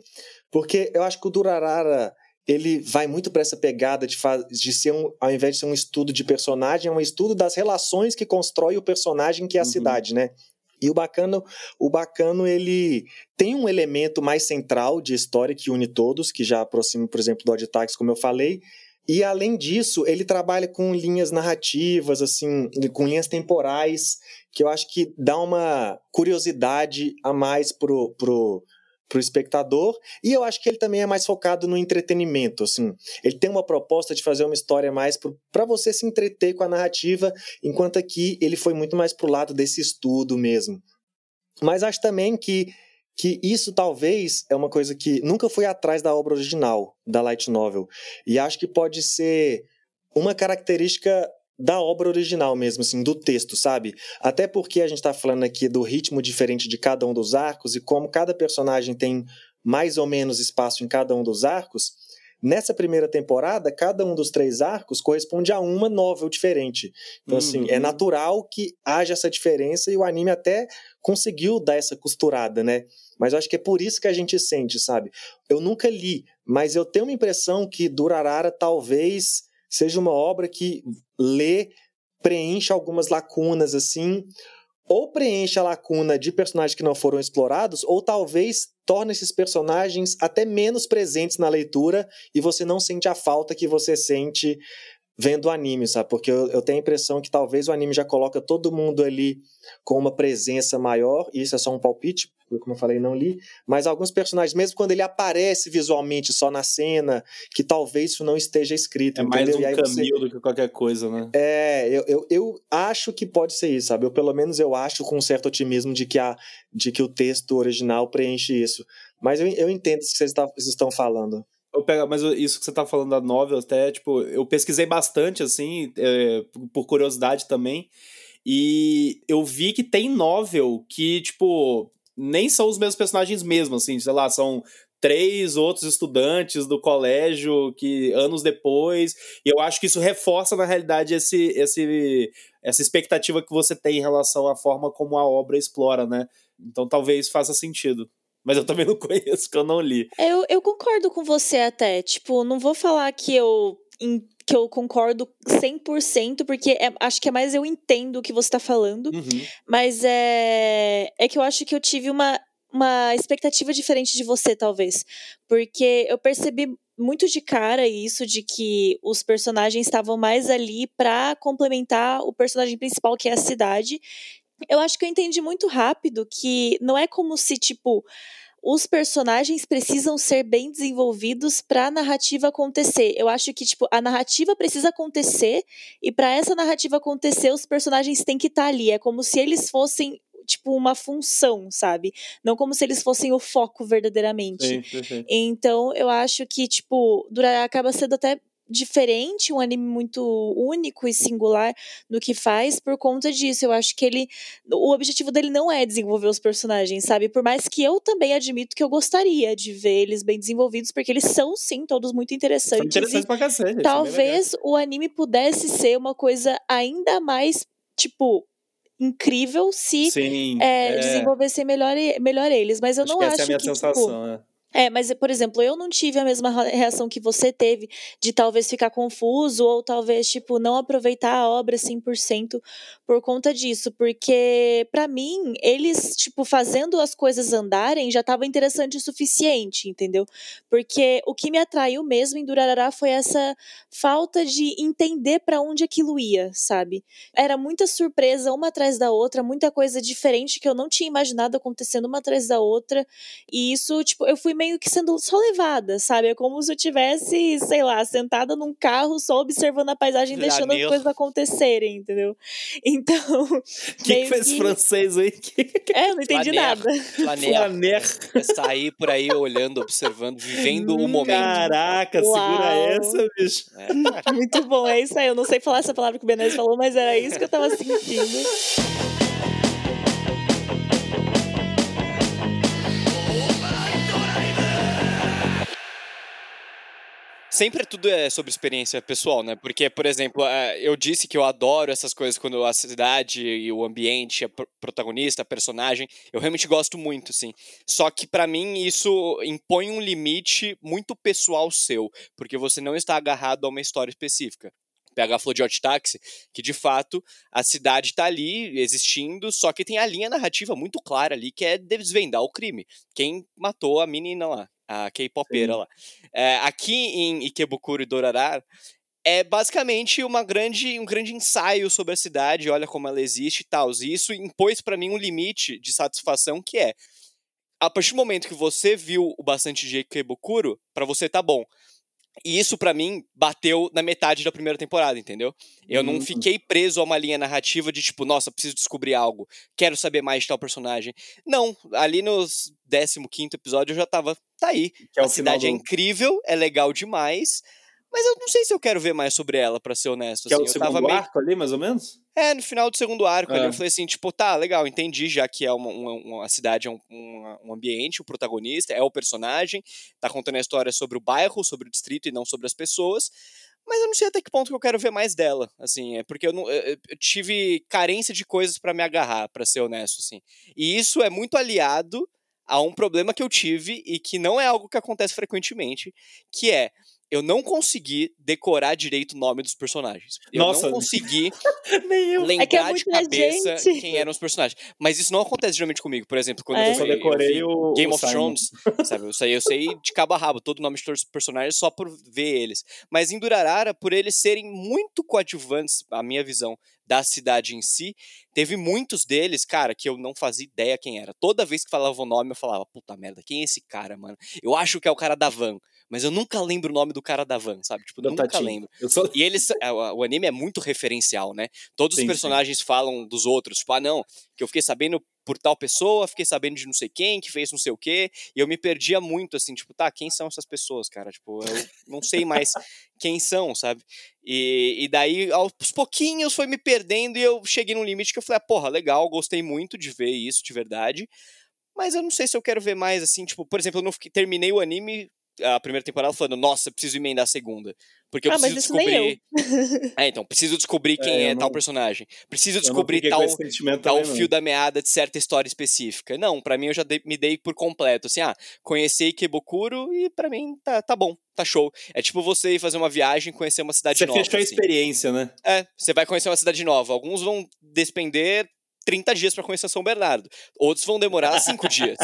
Porque eu acho que o Durarara, ele vai muito para essa pegada de, de ser um, ao invés de ser um estudo de personagem, é um estudo das relações que constrói o personagem que é a Uhum. cidade, né? E o bacano, o bacano, ele tem um elemento mais central de história que une todos, que já aproxima, por exemplo, do Oditax, como eu falei. E além disso, ele trabalha com linhas narrativas, assim, com linhas temporais, que eu acho que dá uma curiosidade a mais pro, pro, pro espectador. E eu acho que ele também é mais focado no entretenimento, assim. Ele tem uma proposta de fazer uma história mais para você se entreter com a narrativa, enquanto aqui ele foi muito mais pro lado desse estudo mesmo. Mas acho também que que isso talvez é uma coisa que nunca foi atrás da obra original, da light novel. E acho que pode ser uma característica da obra original mesmo, assim, do texto, sabe? Até porque a gente tá falando aqui do ritmo diferente de cada um dos arcos e como cada personagem tem mais ou menos espaço em cada um dos arcos. Nessa primeira temporada, cada um dos três arcos corresponde a uma novel diferente. Então, assim, é Uhum. natural que haja essa diferença e o anime até conseguiu dar essa costurada, né? Mas eu acho que é por isso que a gente sente, sabe? Eu nunca li, mas eu tenho uma impressão que Durarara talvez seja uma obra que lê, preenche algumas lacunas, assim, ou preenche a lacuna de personagens que não foram explorados, ou talvez torna esses personagens até menos presentes na leitura e você não sente a falta que você sente vendo o anime, sabe? Porque eu, eu tenho a impressão que talvez o anime já coloca todo mundo ali com uma presença maior, e isso é só um palpite, como eu falei, não li, mas alguns personagens, mesmo quando ele aparece visualmente só na cena, que talvez isso não esteja escrito, É mais entendeu? um aí você- caminho do que qualquer coisa, né? é, eu, eu, eu acho que pode ser isso, sabe? Eu, pelo menos eu acho com um certo otimismo de que, a, de que o texto original preenche isso. Mas eu, eu entendo o que vocês, tá- vocês estão falando. Eu pego, mas isso que você tá falando da novel, até, tipo, eu pesquisei bastante, assim, é, por curiosidade também, e eu vi que tem novel que, tipo, nem são os mesmos personagens mesmo, assim, sei lá, são três outros estudantes do colégio que anos depois, e eu acho que isso reforça na realidade esse, esse essa expectativa que você tem em relação à forma como a obra explora, né? Então talvez faça sentido. Mas eu também não *laughs* conheço, que eu não li. Eu, eu concordo com você até. Tipo, não vou falar que eu, que eu concordo 100%, porque é- acho que é mais eu entendo o que você tá falando. Uhum. Mas é, é que eu acho que eu tive uma, uma expectativa diferente de você, talvez. Porque eu percebi muito de cara isso de que os personagens estavam mais ali pra complementar o personagem principal, que é a cidade. Eu acho que eu entendi muito rápido que não é como se, tipo, os personagens precisam ser bem desenvolvidos para a narrativa acontecer. Eu acho que tipo a narrativa precisa acontecer e para essa narrativa acontecer os personagens têm que estar ali. É como se eles fossem tipo uma função, sabe? Não como se eles fossem o foco verdadeiramente. Sim, perfeito. Então, eu acho que, tipo, Dura acaba sendo até diferente, um anime muito único e singular no que faz por conta disso. Eu acho que ele. O objetivo dele não é desenvolver os personagens, sabe? Por mais que eu também admito que eu gostaria de ver eles bem desenvolvidos, porque eles são, sim, todos muito interessantes. interessante e pra cacete. é talvez o anime pudesse ser uma coisa ainda mais, tipo, incrível se Sim, é, é, desenvolvessem melhor, melhor eles. Mas eu acho não que acho essa é a minha que, tipo, sensação. É. Mas, por exemplo, eu não tive a mesma reação que você teve de talvez ficar confuso ou talvez, tipo, não aproveitar a obra 100% por conta disso. Porque, para mim, eles, tipo, fazendo as coisas andarem já estava interessante o suficiente, entendeu? Porque o que me atraiu mesmo em Durarará foi essa falta de entender para onde aquilo ia, sabe? Era muita surpresa uma atrás da outra, muita coisa diferente que eu não tinha imaginado acontecendo uma atrás da outra. E isso, tipo, eu fui meio que sendo só levada, sabe? É como se eu tivesse, sei lá, sentada num carro só observando a paisagem, e deixando as coisas acontecerem, entendeu? *laughs* Então. *laughs* O que, que foi esse francês aí? É, eu não entendi Flaner, nada. Flaner. Flaner. É sair por aí olhando, observando, vivendo o momento. Caraca, segura Uau. essa, bicho. É. *laughs* Muito bom, é isso aí. Eu não sei falar essa palavra que o Benes falou, mas era isso que eu tava sentindo. Sempre tudo é sobre experiência pessoal, né? Porque, por exemplo, eh, eu disse que eu adoro essas coisas quando a cidade e o ambiente, a pro- protagonista, a personagem, eu realmente gosto muito, assim. Só que pra mim isso impõe um limite muito pessoal seu, porque você não está agarrado a uma história específica. PH falou de Hot Taxi, que de fato a cidade tá ali existindo, só que tem a linha narrativa muito clara ali, que é desvendar o crime. Quem matou a menina lá, a K-popera lá. É, aqui em Ikebukuro e Dorará, é basicamente uma grande, um grande ensaio sobre a cidade, olha como ela existe e tal. E isso impôs pra mim um limite de satisfação que é a partir do momento que você viu o bastante de Ikebukuro, pra você tá bom. E isso pra mim bateu na metade da primeira temporada, entendeu? Eu não Hum. fiquei preso a uma linha narrativa de tipo, nossa, preciso descobrir algo, quero saber mais de tal personagem. Não, ali nos 15 episódio eu já tava, tá aí. Que é a cidade é do... incrível, é legal demais, mas eu não sei se eu quero ver mais sobre ela, pra ser honesto. Que é assim. o eu segundo tava meio arco ali, mais ou menos? é, no final do segundo arco, ali, É. eu falei assim, tipo, tá, legal, entendi já que é uma, uma, uma cidade, é um, um ambiente, o protagonista é o personagem, tá contando a história sobre o bairro, sobre o distrito e não sobre as pessoas, mas eu não sei até que ponto que eu quero ver mais dela, assim, é porque eu, não, eu, eu tive carência de coisas pra me agarrar, pra ser honesto, assim. E isso é muito aliado a um problema que eu tive e que não é algo que acontece frequentemente, que é eu não consegui decorar direito o nome dos personagens. Eu Nossa. não consegui *laughs* lembrar É que é de cabeça gente. quem eram os personagens. Mas isso não acontece geralmente comigo. Por exemplo, quando É? eu, só decorei o- Game o of Simon. Thrones, sabe? Eu sei, eu sei de cabo a rabo todo o nome de todos os personagens só por ver eles. Mas em Durarara, por eles serem muito coadjuvantes, a minha visão, da cidade em si, teve muitos deles, cara, que eu não fazia ideia quem era. Toda vez que falava o nome, eu falava, puta merda, quem é esse cara, mano? Eu acho que é o cara da van, mas eu nunca lembro o nome do cara da van, sabe? Tipo, Do nunca Tatinho. lembro. Só... E eles, é, o anime é muito referencial, né? Todos Sim, os sim. personagens falam dos outros. Tipo, ah, não, que eu fiquei sabendo por tal pessoa, fiquei sabendo de não sei quem, que fez não sei o quê. E eu me perdia muito, assim, tipo, tá, quem são essas pessoas, cara? Tipo, eu não sei mais quem são, sabe? E, e daí, aos pouquinhos, foi me perdendo e eu cheguei num limite que eu falei, ah, porra, legal, gostei muito de ver isso, de verdade. Mas eu não sei se eu quero ver mais, assim, tipo, por exemplo, eu não fiquei- terminei o anime, a primeira temporada, falando, nossa, preciso emendar a segunda. Porque eu Ah, mas preciso nem eu. descobrir. É, então, preciso descobrir *laughs* quem É, é, eu tal não- personagem. Preciso não descobrir tal, tal não. fio da meada de certa história específica. Não, pra mim eu já dei- me dei por completo. Assim, ah, conheci Ikebukuro e pra mim tá, tá bom, tá show. É tipo você ir fazer uma viagem e conhecer uma cidade Você nova. fechou a assim. experiência, né? É, você vai conhecer uma cidade nova. Alguns vão despender 30 dias pra conhecer São Bernardo. Outros vão demorar 5 *laughs* dias.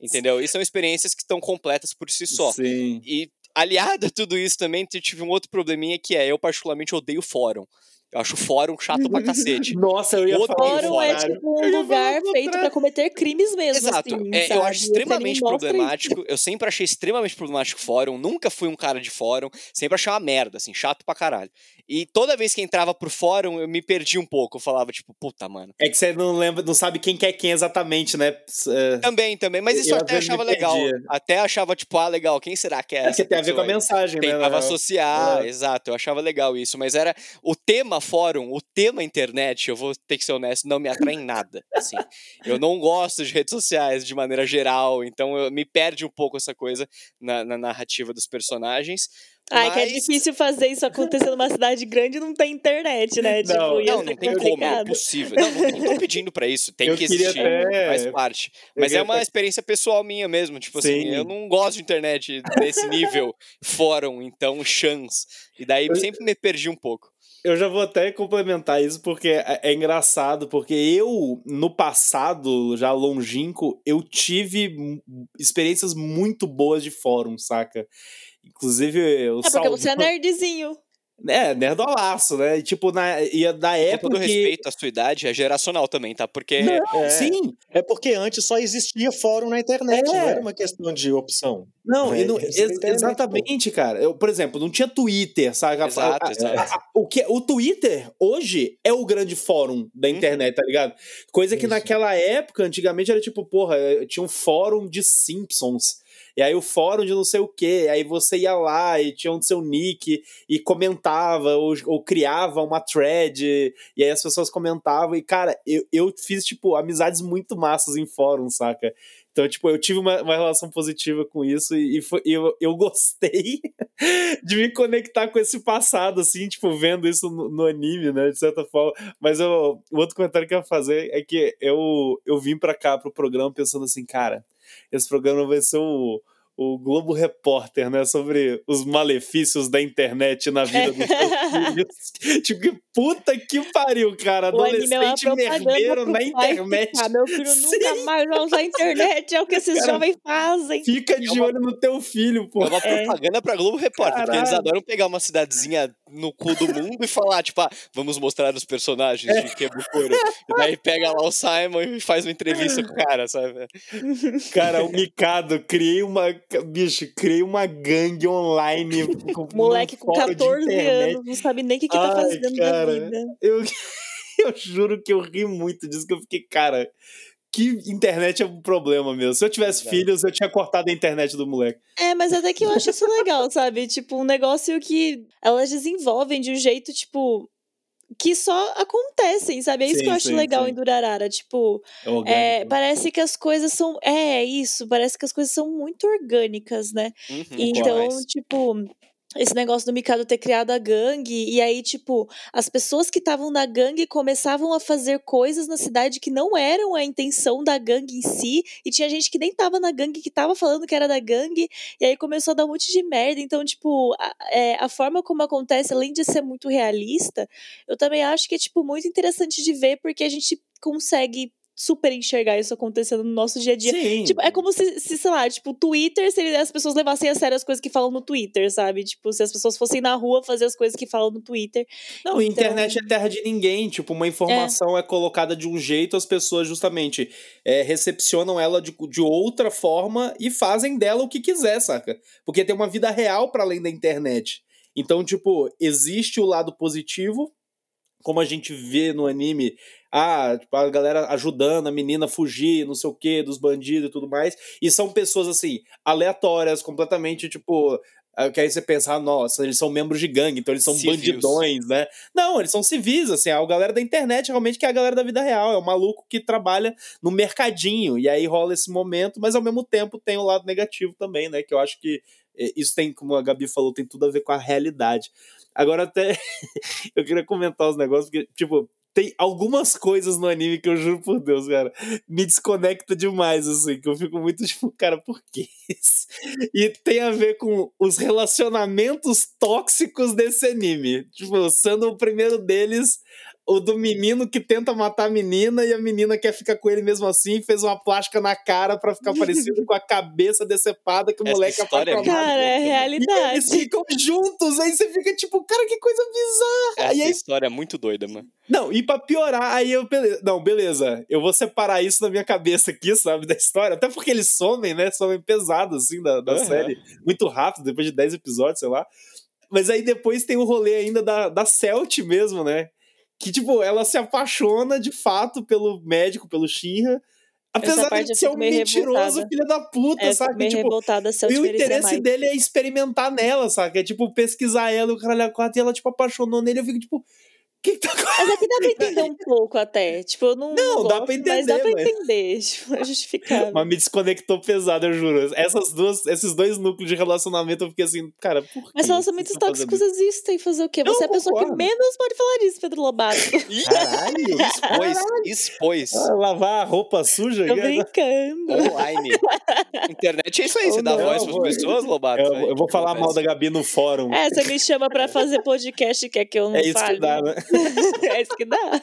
Entendeu? E são experiências que estão completas por si só. Sim. E aliado a tudo isso também, eu tive um outro probleminha que é, eu particularmente odeio fórum. Eu acho fórum chato pra cacete. *laughs* Nossa, eu ia Outro falar Fórum Fórum é tipo um lugar feito pra cometer crimes mesmo. Exato. assim, É, eu acho extremamente problemático. Eu sempre achei extremamente problemático fórum. Nunca fui um cara de fórum. Sempre achei uma merda, assim, chato pra caralho. E toda vez que entrava por fórum, eu me perdi um pouco. Eu falava, tipo, puta, mano. É que você não lembra, não sabe quem que é quem exatamente, né? É, Também, também. Mas isso Eu, até achava legal. Até achava, tipo, ah, legal, quem será que é é porque tem a ver com a mensagem, né? Tentava associar, É. exato, eu achava legal isso, mas era o tema fórum, o tema internet, eu vou ter que ser honesto, não me atrai em nada. Assim. Eu não gosto de redes sociais de maneira geral, então eu, me perde um pouco essa coisa na, na narrativa dos personagens. Ai, mas... que é difícil fazer isso acontecer numa cidade grande e não tem internet, né? Não, tipo, Não, não tem como, é impossível. Não, não estão pedindo pra isso, tem Eu que existir, até- faz parte. eu Mas é uma até- experiência pessoal minha mesmo, tipo assim, Sim. eu não gosto de internet desse nível, fórum, então, chance. E daí Eu- sempre me perdi um pouco. Eu já vou até complementar isso porque é, é engraçado, porque eu, no passado, já longínquo, eu tive experiências muito boas de fórum, saca? Inclusive, o É porque você é nerdzinho. É, nerdolaço, né? E, tipo, na, e da Com época todo que... respeito à sua idade, é geracional também, tá? Porque Não, É. sim. É porque antes só existia fórum na internet, É. não era uma questão de opção. Não, É, não- é ex- internet, exatamente, cara. Eu, por exemplo, não tinha Twitter, sabe? A- Exato, a- a- exato. a- o, que, o Twitter, hoje, é o grande fórum da Uhum. internet, tá ligado? Coisa que Isso. naquela época, antigamente, era tipo, porra, eh, tinha um fórum de Simpsons. E aí o fórum de não sei o quê. Aí você ia lá e tinha um seu nick e comentava ou, ou criava uma thread. E aí as pessoas comentavam. E, cara, eu, eu fiz, tipo, amizades muito massas em fórum, saca? Então, tipo, eu tive uma, uma relação positiva com isso e, e foi- eu, eu gostei *laughs* de me conectar com esse passado, assim, tipo, vendo isso no, no anime, né, de certa forma. Mas eu, o outro comentário que eu ia fazer é que eu, eu vim pra cá, pro programa, pensando assim, cara, esse programa vai ser o, o Globo Repórter, né, sobre os malefícios da internet na vida dos seus *laughs* filhos. tipo, que puta que pariu, cara, é adolescente merdeiro na internet. ficar, meu filho nunca Sim. mais vai usar a internet, é o que esses Cara, jovens fazem. Fica de uma- olho no teu filho, pô. É uma propaganda pra Globo Repórter, porque eles Caralho. adoram pegar uma cidadezinha no cu do mundo e falar, tipo, ah, vamos mostrar os personagens de Quebukuro. E daí pega lá o Simon e faz uma entrevista com o cara, sabe? Cara, o Mikado, criei uma. Bicho, criei uma gangue online. *laughs* Com, Moleque com fórum de 14 internet. anos, não sabe nem o que, que tá Ai, fazendo cara. da vida. Eu, *laughs* eu juro que eu ri muito disso, que eu fiquei, cara. Que internet é um problema mesmo. Se eu tivesse Exato. filhos, eu tinha cortado a internet do moleque. É, mas até que eu acho isso legal, *laughs* sabe? Tipo, um negócio que elas desenvolvem de um jeito, tipo, que só acontecem, sabe? É isso Sim, que eu acho sim, legal sim. em Durarara. Tipo, É é, parece que as coisas são. É, é isso, parece que as coisas são muito orgânicas, né? Uhum, Então, tipo, esse negócio do Mikado ter criado a gangue, e aí, tipo, as pessoas que estavam na gangue começavam a fazer coisas na cidade que não eram a intenção da gangue em si, e tinha gente que nem tava na gangue, que tava falando que era da gangue, e aí começou a dar um monte de merda. Então, tipo, a, é, a forma como acontece, além de ser muito realista, eu também acho que é, tipo, muito interessante de ver, porque a gente consegue super enxergar isso acontecendo no nosso dia a dia. Sim. Tipo, é como se, se, sei lá, tipo, o Twitter, se as pessoas levassem a sério as coisas que falam no Twitter, sabe? Tipo, se as pessoas fossem na rua fazer as coisas que falam no Twitter. Não, Então- internet é terra de ninguém. Tipo, uma informação é, colocada de um jeito, as pessoas justamente é, recepcionam ela de, de outra forma e fazem dela o que quiser, saca? Porque tem uma vida real para além da internet. Então, tipo, existe o lado positivo, como a gente vê no anime, ah, tipo, a galera ajudando a menina a fugir, não sei o que, dos bandidos e tudo mais. E são pessoas, assim, aleatórias, completamente, tipo. ah, Que aí você pensa, ah, nossa, eles são membros de gangue, então eles são Civis. bandidões, né? Não, eles são civis, assim, é a galera da internet realmente que é a galera da vida real, é o maluco que trabalha no mercadinho, e aí rola esse momento, mas ao mesmo tempo tem o lado negativo também, né? Que eu acho que eh, isso tem, como a Gabi falou, tem tudo a ver com a realidade. Agora até *laughs* eu queria comentar os negócios, porque, tipo, tem algumas coisas no anime que eu juro por Deus, cara, me desconecta demais, assim, que eu fico muito tipo, cara, por que isso? E tem a ver com os relacionamentos tóxicos desse anime. Tipo, sendo o primeiro deles o do menino que tenta matar a menina e a menina quer ficar com ele mesmo assim e fez uma plástica na cara pra ficar *laughs* parecido com a cabeça decepada que o Essa moleque história é. Cara, é né? E realidade. eles ficam juntos, aí você fica tipo, cara, que coisa bizarra. Essa E aí história é muito doida, mano. não, e pra piorar, aí eu, beleza, não, beleza, eu vou separar isso na minha cabeça aqui, sabe, da história, até porque eles somem, né, somem pesado, assim, da, da Aham. série, muito rápido, depois de 10 episódios, sei lá, mas aí depois tem o rolê ainda da, da Celt mesmo, né, que, tipo, ela se apaixona, de fato, pelo médico, pelo Shinra, apesar de ser um mentiroso, revoltada. filho da puta, É, sabe, tipo, revoltada se eu e o interesse dele é experimentar nela, saca? É tipo pesquisar ela, o caralho a quatro, e ela, tipo, apaixonou nele. Eu fico, tipo, que, que tá Mas aqui dá pra entender um pouco até. Tipo, eu não. Não, não dá gosto, pra Mas dá pra entender, mas- entender. *laughs* Tipo, é justificável. Mas me desconectou pesado, eu juro. Essas duas, esses dois núcleos de relacionamento, eu fiquei assim, cara, por Mas que relacionamentos estão tóxicos existem. Fazer o quê? Não, Você é a pessoa que menos pode falar disso, Pedro Lobato. *laughs* Caralho, expôs, expôs. isso? Ah, lavar a roupa suja? Tô brincando. Online. Internet é isso aí, você dá não, voz pras pessoas, Lobato. Eu, eu vou falar mal da Gabi no fórum. É, você me chama pra fazer podcast e quer que eu não É isso fale. que dá, né? *laughs* é isso que dá.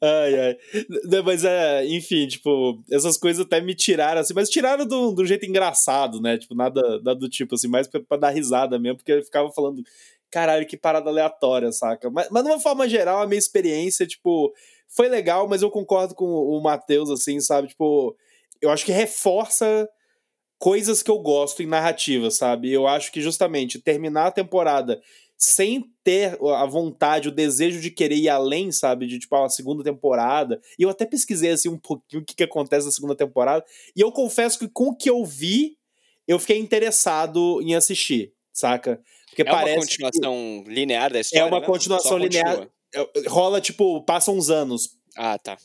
Ai, ai. Não, Mas é, enfim, tipo, essas coisas até me tiraram, assim, mas tiraram do, do jeito engraçado, né? Tipo, nada, nada do tipo, assim, mais pra, pra dar risada mesmo, porque eu ficava falando, caralho, que parada aleatória, saca? Mas, mas de uma forma geral, a minha experiência, tipo, foi legal, mas eu concordo com o Matheus, assim, sabe? Tipo, eu acho que reforça coisas que eu gosto em narrativa, sabe? Eu acho que justamente terminar a temporada sem ter a vontade, o desejo de querer ir além, sabe? De tipo, a segunda temporada. E eu até pesquisei assim um pouquinho o que, que acontece na segunda temporada. E eu confesso que com o que eu vi, eu fiquei interessado em assistir, saca? Porque É parece. uma continuação linear da É história? uma né? continuação Só linear. continua. que rola, tipo, passam uns anos. Ah, tá.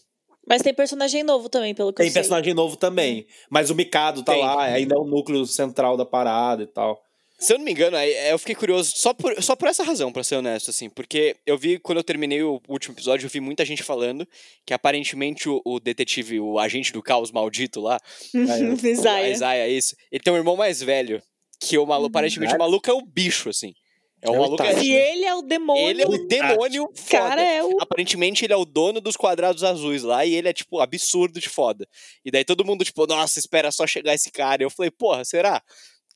Mas tem personagem novo também, pelo que Tem eu sei. personagem novo também. Mas o Mikado tá Tem. lá, ainda é o núcleo central da parada e tal. Se eu não me engano, aí, eu fiquei curioso só por, só por essa razão, pra ser honesto, assim. Porque eu vi, quando eu terminei o último episódio, eu vi muita gente falando que aparentemente o, o detetive, o agente do caos maldito lá, o *laughs* Isaiah. Isaiah, isso, ele tem um irmão mais velho. Que o maluco, aparentemente o maluco é o bicho, assim. É o É o maluco. Itachi. É, E ele é o demônio. ele é o demônio foda. cara é o. Aparentemente ele é o dono dos quadrados azuis lá e ele é, tipo, absurdo de foda. E daí todo mundo, tipo, nossa, espera só chegar esse cara. E eu falei, porra, será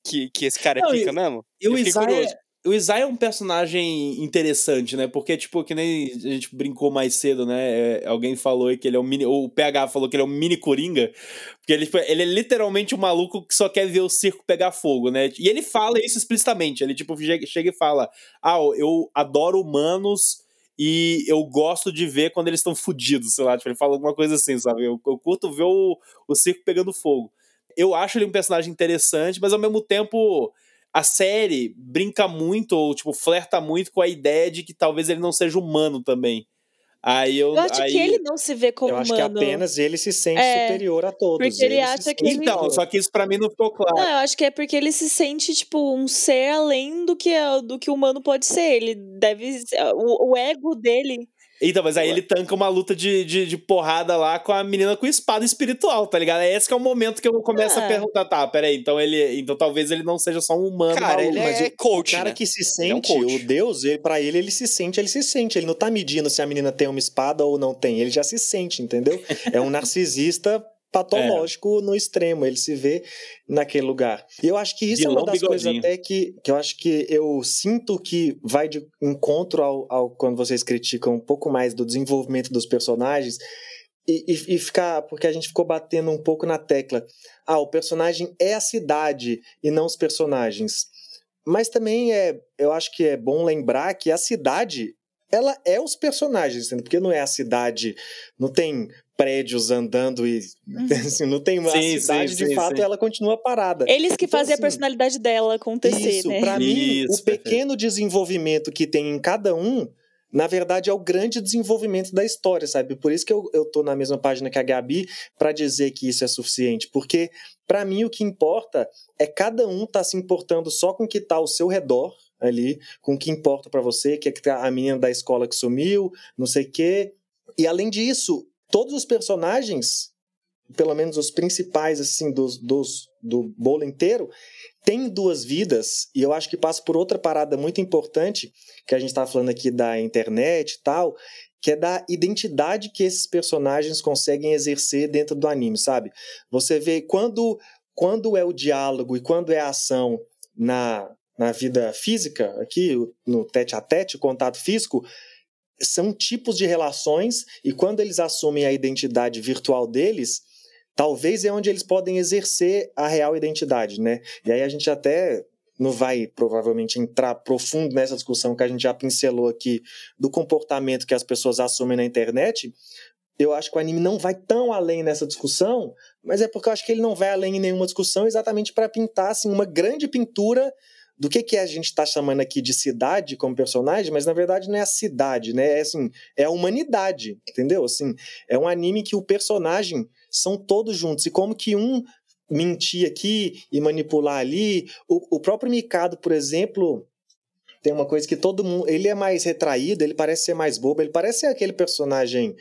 que, que esse cara é Não, pica e- mesmo? O Eu Isaiah, curioso. o Isaiah é um personagem interessante, né? Porque, tipo, que nem a gente brincou mais cedo, né? É, alguém falou que ele é um mini. O PH falou que ele é um mini Coringa. Porque ele, foi- ele é literalmente um maluco que só quer ver o circo pegar fogo, né? E ele fala isso explicitamente. Ele, tipo, chega, e fala: Ah, eu adoro humanos. E eu gosto de ver quando eles estão fudidos, sei lá. Tipo, ele fala alguma coisa assim, sabe? Eu, eu curto ver o, o circo pegando fogo. Eu acho ele um personagem interessante, mas ao mesmo tempo a série brinca muito, ou tipo, flerta muito com a ideia de que talvez ele não seja humano também. Aí eu. Eu acho aí... que ele não se vê como Eu acho que humano. apenas ele se sente É, superior a todos. porque ele se acha sente que ele- Então, só que isso pra mim não ficou claro. Não, eu acho que é porque ele se sente, tipo, um ser além do que, é- do que o humano pode ser. Ele deve. O, o ego dele. Então, mas aí ele tanca uma luta de, de, de porrada lá com a menina com espada espiritual, tá ligado? É esse que é o momento que eu começo a Ah. perguntar, tá, peraí, então ele. Então talvez ele não seja só um humano. Cara, maluco. ele mas é o- coach, O cara né? que se Ele é um sente, o Deus, ele, pra ele, ele se sente, ele se sente. Ele não tá medindo se a menina tem uma espada ou não tem. Ele já se sente, entendeu? É um *laughs* narcisista patológico no extremo. Ele se vê naquele lugar. E eu acho que isso é Vilão uma das coisas até que, que eu acho que eu sinto que vai de encontro ao, ao quando vocês criticam um pouco mais do desenvolvimento dos personagens. E, e, e ficar, porque a gente ficou batendo um pouco na tecla. Ah, o personagem é a cidade e não os personagens. Mas também é, eu acho que é bom lembrar que a cidade, ela é os personagens, porque não é a cidade, não tem prédios andando e *laughs* assim, não tem uma Sim, a cidade sim, de sim, fato sim. ela continua parada. Eles que Então, fazem a assim, personalidade dela acontecer, Isso, né? pra mim, Isso, o pequeno desenvolvimento que tem em cada um, na verdade, é o grande desenvolvimento da história, sabe? Por isso que eu, eu tô na mesma página que a Gabi pra dizer que isso é suficiente. Porque, pra mim, o que importa é cada um tá se importando só com o que tá ao seu redor ali, com o que importa pra você, que é tá a menina da escola que sumiu, não sei o quê. E além disso, todos os personagens, pelo menos os principais, assim, dos, dos, do bolo inteiro, tem duas vidas, e eu acho que passa por outra parada muito importante, que a gente está falando aqui da internet e tal, que é da identidade que esses personagens conseguem exercer dentro do anime, sabe? Você vê quando, quando é o diálogo e quando é a ação na, na vida física, aqui no tete a tete, contato físico, são tipos de relações, e quando eles assumem a identidade virtual deles, talvez é onde eles podem exercer a real identidade, né? E aí a gente até não vai provavelmente entrar profundo nessa discussão que a gente já pincelou aqui do comportamento que as pessoas assumem na internet. Eu acho que o anime não vai tão além nessa discussão, mas é porque eu acho que ele não vai além em nenhuma discussão exatamente para pintar assim, uma grande pintura do que, que a gente está chamando aqui de cidade como personagem, mas na verdade não é a cidade, né? É assim, é a humanidade, entendeu? Assim, é um anime que o personagem são todos juntos. E como que um mentir aqui e manipular ali. O, o próprio Mikado, por exemplo, tem uma coisa que todo mundo. Ele é mais retraído, ele parece ser mais bobo, ele parece ser aquele personagem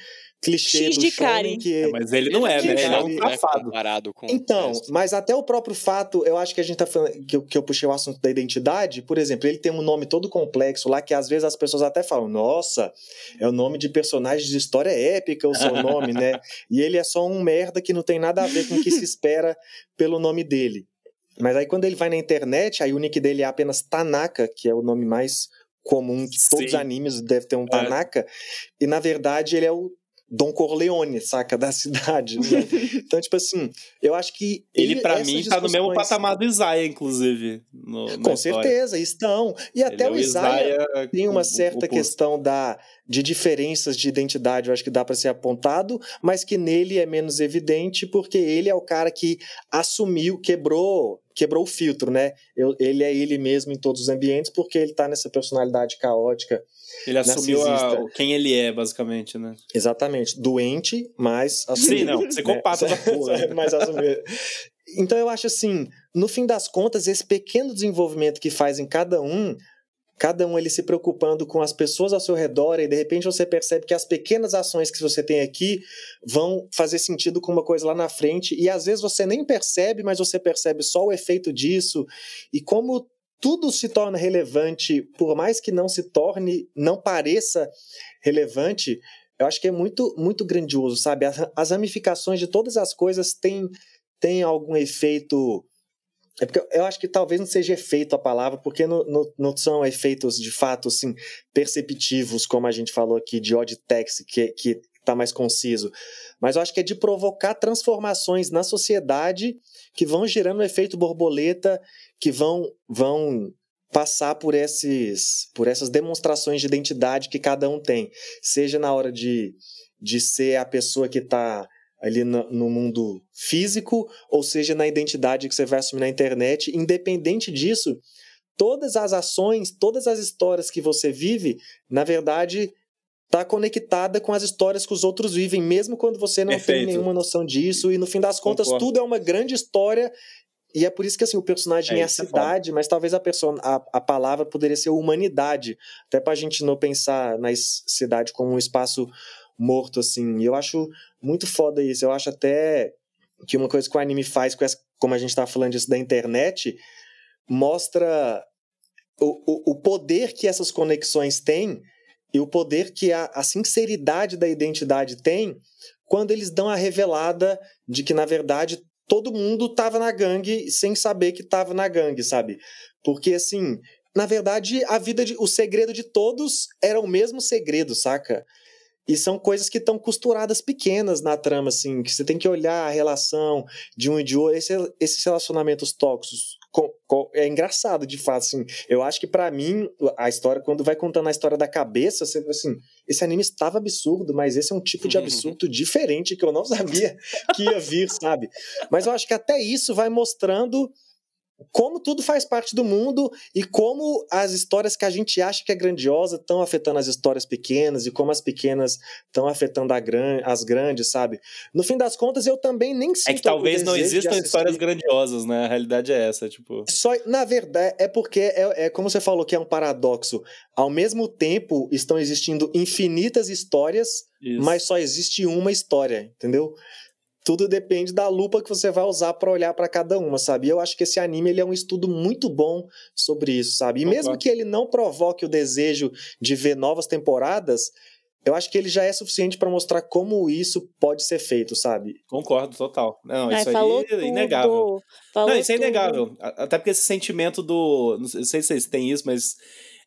clichê X do de Karen. que É, mas ele não é, né? Ele é um safado. comparado com então, mas até o próprio fato, eu acho que a gente tá falando que eu, que eu puxei o assunto da identidade, por exemplo, ele tem um nome todo complexo lá que às vezes as pessoas até falam, nossa, é o nome de personagem de história épica o seu *laughs* nome, né? E ele é só um merda que não tem nada a ver com o que se espera pelo nome dele. Mas aí quando ele vai na internet, aí o nick dele é apenas Tanaka, que é o nome mais comum de todos os Sim. animes, deve ter um Tanaka, e na verdade ele é o Don Corleone, saca, da *laughs* cidade. né? Então, tipo assim, eu acho que. Ele, pra essas mim, tá no mesmo patamar do Isaiah, inclusive. no- Com história. certeza, estão. E Ele até é o Isaiah tem uma certa questão da, de diferenças de identidade, eu acho que dá para ser apontado, mas que nele é menos evidente porque ele é o cara que assumiu, quebrou, quebrou o filtro, né? Eu- ele é ele mesmo em todos os ambientes porque ele tá nessa personalidade caótica. Ele assumiu a- quem ele é, basicamente, né? Exatamente, doente, mas Sim, assumiu. não, psicopata da *laughs* porra. né? mas assumiu. Então eu acho assim, no fim das contas, esse pequeno desenvolvimento que faz em cada um, cada um ele se preocupando com as pessoas ao seu redor e de repente você percebe que as pequenas ações que você tem aqui vão fazer sentido com uma coisa lá na frente e às vezes você nem percebe, mas você percebe só o efeito disso e como tudo se torna relevante, por mais que não se torne, não pareça relevante, eu acho que é muito muito grandioso, sabe? As, as ramificações de todas as coisas têm, têm algum efeito. É porque eu acho que talvez não seja efeito a palavra, porque não, não, não são efeitos de fato assim, perceptivos, como a gente falou aqui, de odd text, que, que tá mais conciso. Mas eu acho que é de provocar transformações na sociedade que vão gerando um efeito borboleta, que vão, vão passar por esses por essas demonstrações de identidade que cada um tem, seja na hora de, de ser a pessoa que está ali no, no mundo físico, ou seja na identidade que você vai assumir na internet, independente disso, todas as ações, todas as histórias que você vive, na verdade, está conectada com as histórias que os outros vivem, mesmo quando você não tem Perfeito. nenhuma noção disso, e no fim das contas, Concordo. tudo é uma grande história. E é por isso que assim, o personagem É, é, a é cidade, mas talvez a, a, a palavra poderia ser humanidade, até para a gente não pensar na cidade como um espaço morto, assim. E eu acho muito foda isso. Eu acho até que uma coisa que o anime faz, com essa, como a gente estava falando disso da internet, mostra o, o, o poder que essas conexões têm e o poder que a, a sinceridade da identidade tem quando eles dão a revelada de que, na verdade, todo mundo estava na gangue sem saber que estava na gangue, sabe? Porque, assim, na verdade, a vida de, o segredo de todos era o mesmo segredo, saca? E são coisas que estão costuradas pequenas na trama, assim, que você tem que olhar a relação de um e de outro, esse, esses relacionamentos tóxicos. É engraçado, de fato, assim. Eu acho que para mim, a história, quando vai contando a história da cabeça, você assim, esse anime estava absurdo, mas esse é um tipo de absurdo *laughs* diferente que eu não sabia que ia vir, sabe? Mas eu acho que até isso vai mostrando como tudo faz parte do mundo e como as histórias que a gente acha que é grandiosa estão afetando as histórias pequenas e como as pequenas estão afetando gran as grandes, sabe? No fim das contas, eu também nem sinto É que talvez não existam histórias grandiosas, né? A realidade é essa, tipo. Só, na verdade, é porque é, é como você falou que é um paradoxo. Ao mesmo tempo, estão existindo infinitas histórias, Isso. mas só existe uma história, entendeu? Tudo depende da lupa que você vai usar para olhar para cada uma, sabe? E eu acho que esse anime ele é um estudo muito bom sobre isso, sabe? E Concordo. mesmo que ele não provoque o desejo de ver novas temporadas, eu acho que ele já é suficiente para mostrar como isso pode ser feito, sabe? Concordo, total. Não, Ai, isso falou aí tudo. é inegável. Falou não, isso é inegável. Até porque esse sentimento do. Não sei se vocês têm isso, mas.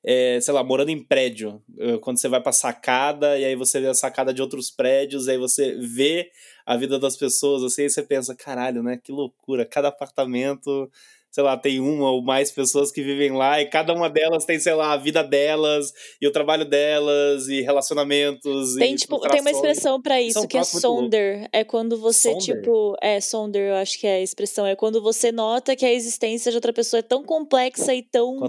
é, sei lá, morando em prédio. eh, Quando você vai pra sacada, e aí você vê a sacada de outros prédios, aí você vê a vida das pessoas, assim, aí você pensa, caralho, né? Que loucura, cada apartamento sei lá, tem uma ou mais pessoas que vivem lá e cada uma delas tem, sei lá, a vida delas e o trabalho delas e relacionamentos tem, e tipo, tem uma expressão para isso, que é sonder. É quando você, Sonder? tipo. É, sonder, eu acho que é a expressão. É quando você nota que a existência de outra pessoa é tão complexa e tão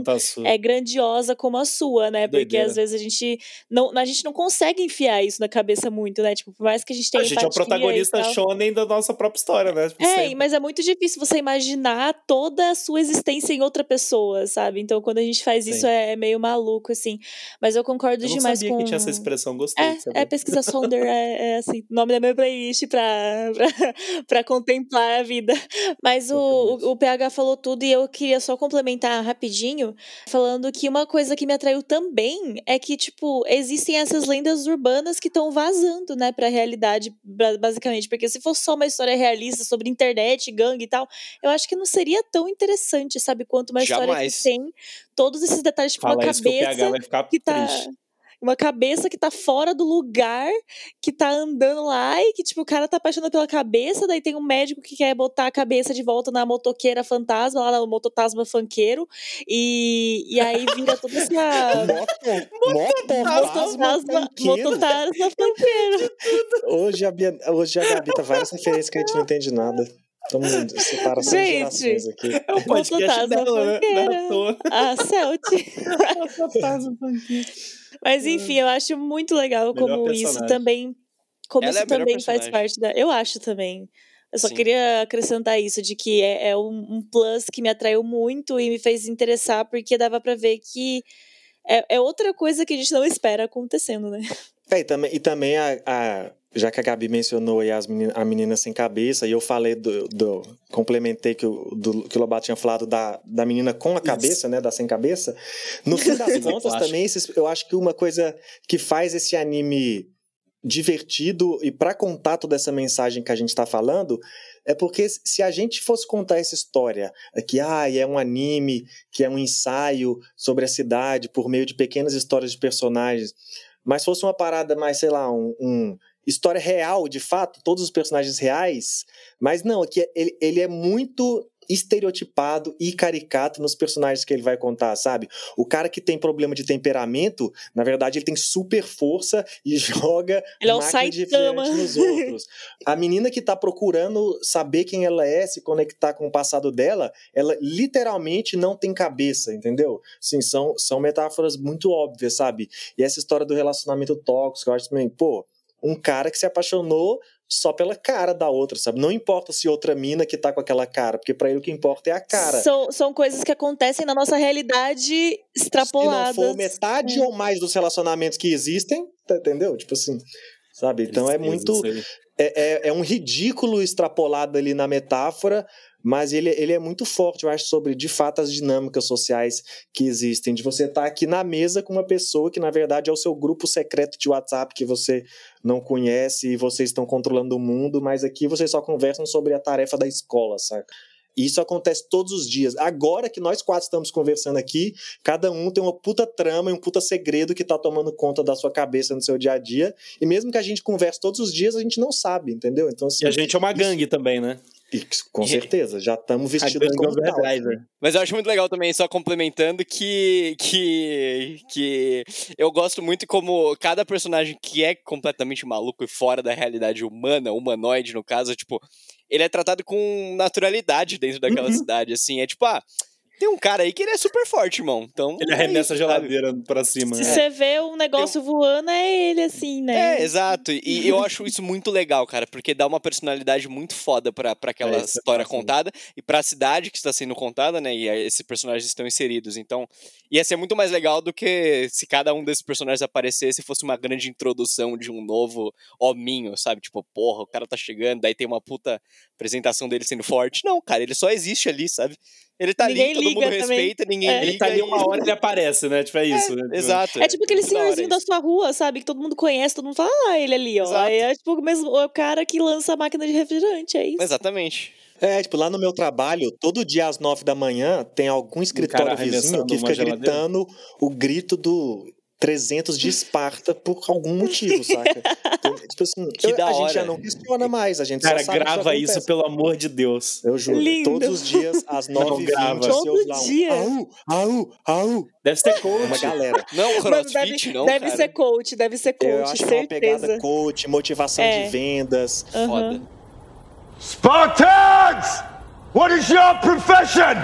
é grandiosa como a sua, né? Porque Doideira. às vezes a gente não, a gente não consegue enfiar isso na cabeça muito, né? Tipo, por mais que a gente tenha a gente é o protagonista shonen da nossa própria história, né? Tipo, É, sempre. mas é muito difícil você imaginar toda a sua existência em outra pessoa, sabe? Então, quando a gente faz isso, Sim. é meio maluco, assim. Mas eu concordo Eu não demais sabia com. que tinha essa expressão, gostei. É, é pesquisa Sonder, é, é assim, nome da minha playlist pra, *laughs* pra, pra contemplar a vida. Mas o, o, o PH falou tudo e eu queria só complementar rapidinho, falando que uma coisa que me atraiu também é que, tipo, existem essas lendas urbanas que estão vazando, né, pra realidade, ba- basicamente. Porque se fosse só uma história realista sobre internet, gangue e tal, eu acho que não seria tão interessante, sabe? Quanto uma história Jamais. que tem todos esses detalhes, tipo, Fala uma isso que o PH cabeça vai ficar que tá. triste. Uma cabeça que tá fora do lugar, que tá andando lá e que, tipo, o cara tá apaixonado pela cabeça, daí tem um médico que quer botar a cabeça de volta na motoqueira fantasma, lá no mototasma fanqueiro, e, e aí vira toda essa. *laughs* Mototasma mototasma fanqueiro. Hoje a, Bia, hoje a Gabi tá várias referências que a gente não entende nada. Estamos separação de Gente. gerações aqui. É o podcast dela, né? é. A Celt. *laughs* Mototasma funkeira. Mas enfim, eu acho muito legal Melhor como isso personagem. também. Como Ela é isso melhor também faz parte da. Eu acho também. Eu só Sim. queria acrescentar isso, de que é, é um, um plus que me atraiu muito e me fez interessar, porque dava pra ver que é, é outra coisa que a gente não espera acontecendo, né? É, e também, e também a, a- já que a Gabi mencionou aí as menina, a menina sem cabeça, e eu falei do. do- complementei que o, do, que o Lobato tinha falado da, da menina com a cabeça, né? Da sem cabeça. No fim das *laughs* contas, também, esses- eu acho que uma coisa que faz esse anime divertido e para contar toda essa mensagem que a gente está falando é porque se a gente fosse contar essa história que ah, é um anime, que é um ensaio sobre a cidade por meio de pequenas histórias de personagens, mas fosse uma parada mais, sei lá, um, um história real, de fato, todos os personagens reais, mas não, aqui é- ele, ele é muito estereotipado e caricato nos personagens que ele vai contar, sabe? O cara que tem problema de temperamento, na verdade, ele tem super força e *laughs* joga Ele é um máquina de Saitama. refrigerante nos outros. A menina que tá procurando saber quem ela é, se conectar com o passado dela, ela literalmente não tem cabeça, entendeu? Sim, são, são metáforas muito óbvias, sabe? E essa história do relacionamento tóxico, eu acho também, pô, um cara que se apaixonou só pela cara da outra, sabe? Não importa se outra mina que tá com aquela cara, porque pra ele o que importa é a cara. São, são coisas que acontecem na nossa realidade Se extrapoladas. não for metade É. ou mais dos relacionamentos que existem, tá, entendeu? Tipo assim, sabe? Então é muito. é, é, é um ridículo extrapolado ali na metáfora, mas ele, ele é muito forte, eu acho, sobre de fato as dinâmicas sociais que existem. De você estar aqui na mesa com uma pessoa que, na verdade, é o seu grupo secreto de WhatsApp que você não conhece e vocês estão controlando o mundo, mas aqui vocês só conversam sobre a tarefa da escola, saca? E isso acontece todos os dias. Agora que nós quatro estamos conversando aqui, cada um tem uma puta trama e um puta segredo que tá tomando conta da sua cabeça no seu dia a dia. E mesmo que a gente converse todos os dias, a gente não sabe, entendeu? Então, assim, E a gente é uma gangue também, né? E, com E- certeza, já estamos vestidos como tal. Mas eu acho muito legal também, só complementando, que, que, que eu gosto muito como cada personagem que é completamente maluco e fora da realidade humana, humanoide no caso, tipo, ele é tratado com naturalidade dentro daquela Uhum. cidade, assim, é tipo, ah, tem um cara aí que ele é super forte, irmão, então... Ele é arremessa a isso, sabe? geladeira pra cima. Se né? você vê um negócio voando, é ele, assim, né? É, exato. E eu acho isso muito legal, cara, porque dá uma personalidade muito foda pra, pra aquela É, é história né? contada e pra cidade que está sendo contada, né? E esses personagens estão inseridos. Então, ia ser muito mais legal do que se cada um desses personagens aparecesse e fosse uma grande introdução de um novo hominho, sabe? Tipo, porra, o cara tá chegando, daí tem uma puta apresentação dele sendo forte. Não, cara, ele só existe ali, sabe? Ele tá Ninguém ali, todo mundo também. respeita, ninguém É. Ele liga. tá ali uma hora e ele aparece, né? Tipo, é isso. né? Tipo, Exato. É tipo aquele hora senhorzinho da sua rua, sabe? Que todo mundo conhece, todo mundo fala, ah, ele ali, ó. Exato. Aí é tipo o mesmo o cara que lança a máquina de refrigerante, é isso. Exatamente. É, tipo, lá no meu trabalho, todo dia às nove da manhã, tem algum escritório vizinho que fica geladeira? gritando o grito do 300 de Esparta por algum motivo, saca? *laughs* tipo assim, Que eu- da a gente hora. já não questiona mais, a gente Cara, só sabe que grava isso, pelo amor de Deus. Eu juro. Lindo. Todos os dias, às *laughs* 9h20, grava. Todo lá um dia. Au, au, au. Deve ser coach. Uma galera. Não, Mano, crossfit, deve, não, deve cara. ser coach, deve ser coach, Eu acho que é uma pegada certeza. coach, motivação É. de vendas. Aham. Foda. Spartans! What is your profession?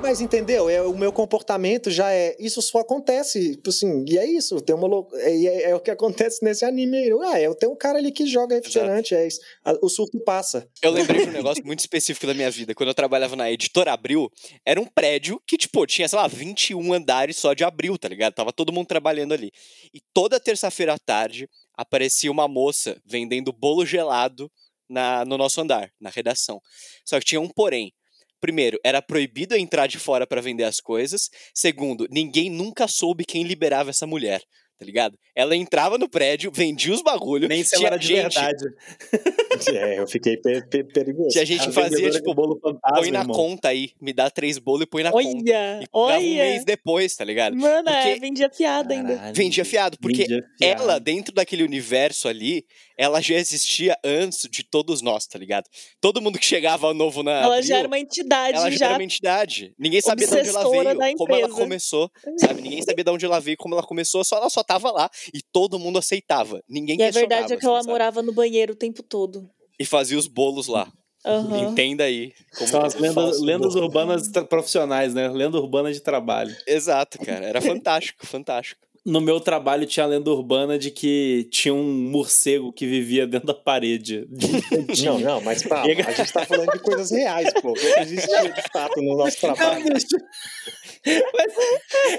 Mas entendeu? É, o meu comportamento já é. Isso só acontece. Tipo assim, e é isso. Tem uma lou- é, é, é o que acontece nesse anime aí. Ah, eu tenho um cara ali que joga refrigerante. É isso. A- o surto passa. Eu lembrei de um negócio muito específico da minha vida. Quando eu trabalhava na editora Abril, era um prédio que, tipo, tinha, sei lá, 21 andares só de Abril, tá ligado? Tava todo mundo trabalhando ali. E toda terça-feira à tarde aparecia uma moça vendendo bolo gelado na, no nosso andar, na redação. Só que tinha um porém. Primeiro, era proibido entrar de fora pra vender as coisas. Segundo, ninguém nunca soube quem liberava essa mulher, tá ligado? Ela entrava no prédio, vendia os bagulhos. Nem se ela tinha era de gente, verdade. *laughs* É, eu fiquei pe- pe- perigoso. Tinha gente que A fazia, tipo, bolo fantasma, põe na irmão. conta aí, me dá três bolos e põe na conta. Olha, E pagava um olha. mês depois, tá ligado? Mano, é, Porque- vendia piada ainda. Caralho. Vendia fiado, porque Vendia fiado. ela, dentro daquele universo ali, ela já existia antes de todos nós, tá ligado? Todo mundo que chegava novo na. Ela Abril, já era uma entidade, ela já, já. era uma entidade. Ninguém sabia de onde ela veio, como ela começou, sabe? Ninguém sabia de onde ela veio, como ela começou, só ela só tava lá e todo mundo aceitava. Ninguém E a questionava. verdade é que ela sabe? morava no banheiro o tempo todo. E fazia os bolos lá. Aham. Entenda aí. Como São as é lendas, lendas bolo. urbanas profissionais, né? Lenda urbana de trabalho. Exato, cara. Era *laughs* fantástico, fantástico. No meu trabalho tinha a lenda urbana de que tinha um morcego que vivia dentro da parede. *laughs* Não, não, mas Chega. a gente tá falando de coisas reais, pô. Que existia de fato no nosso trabalho. Mas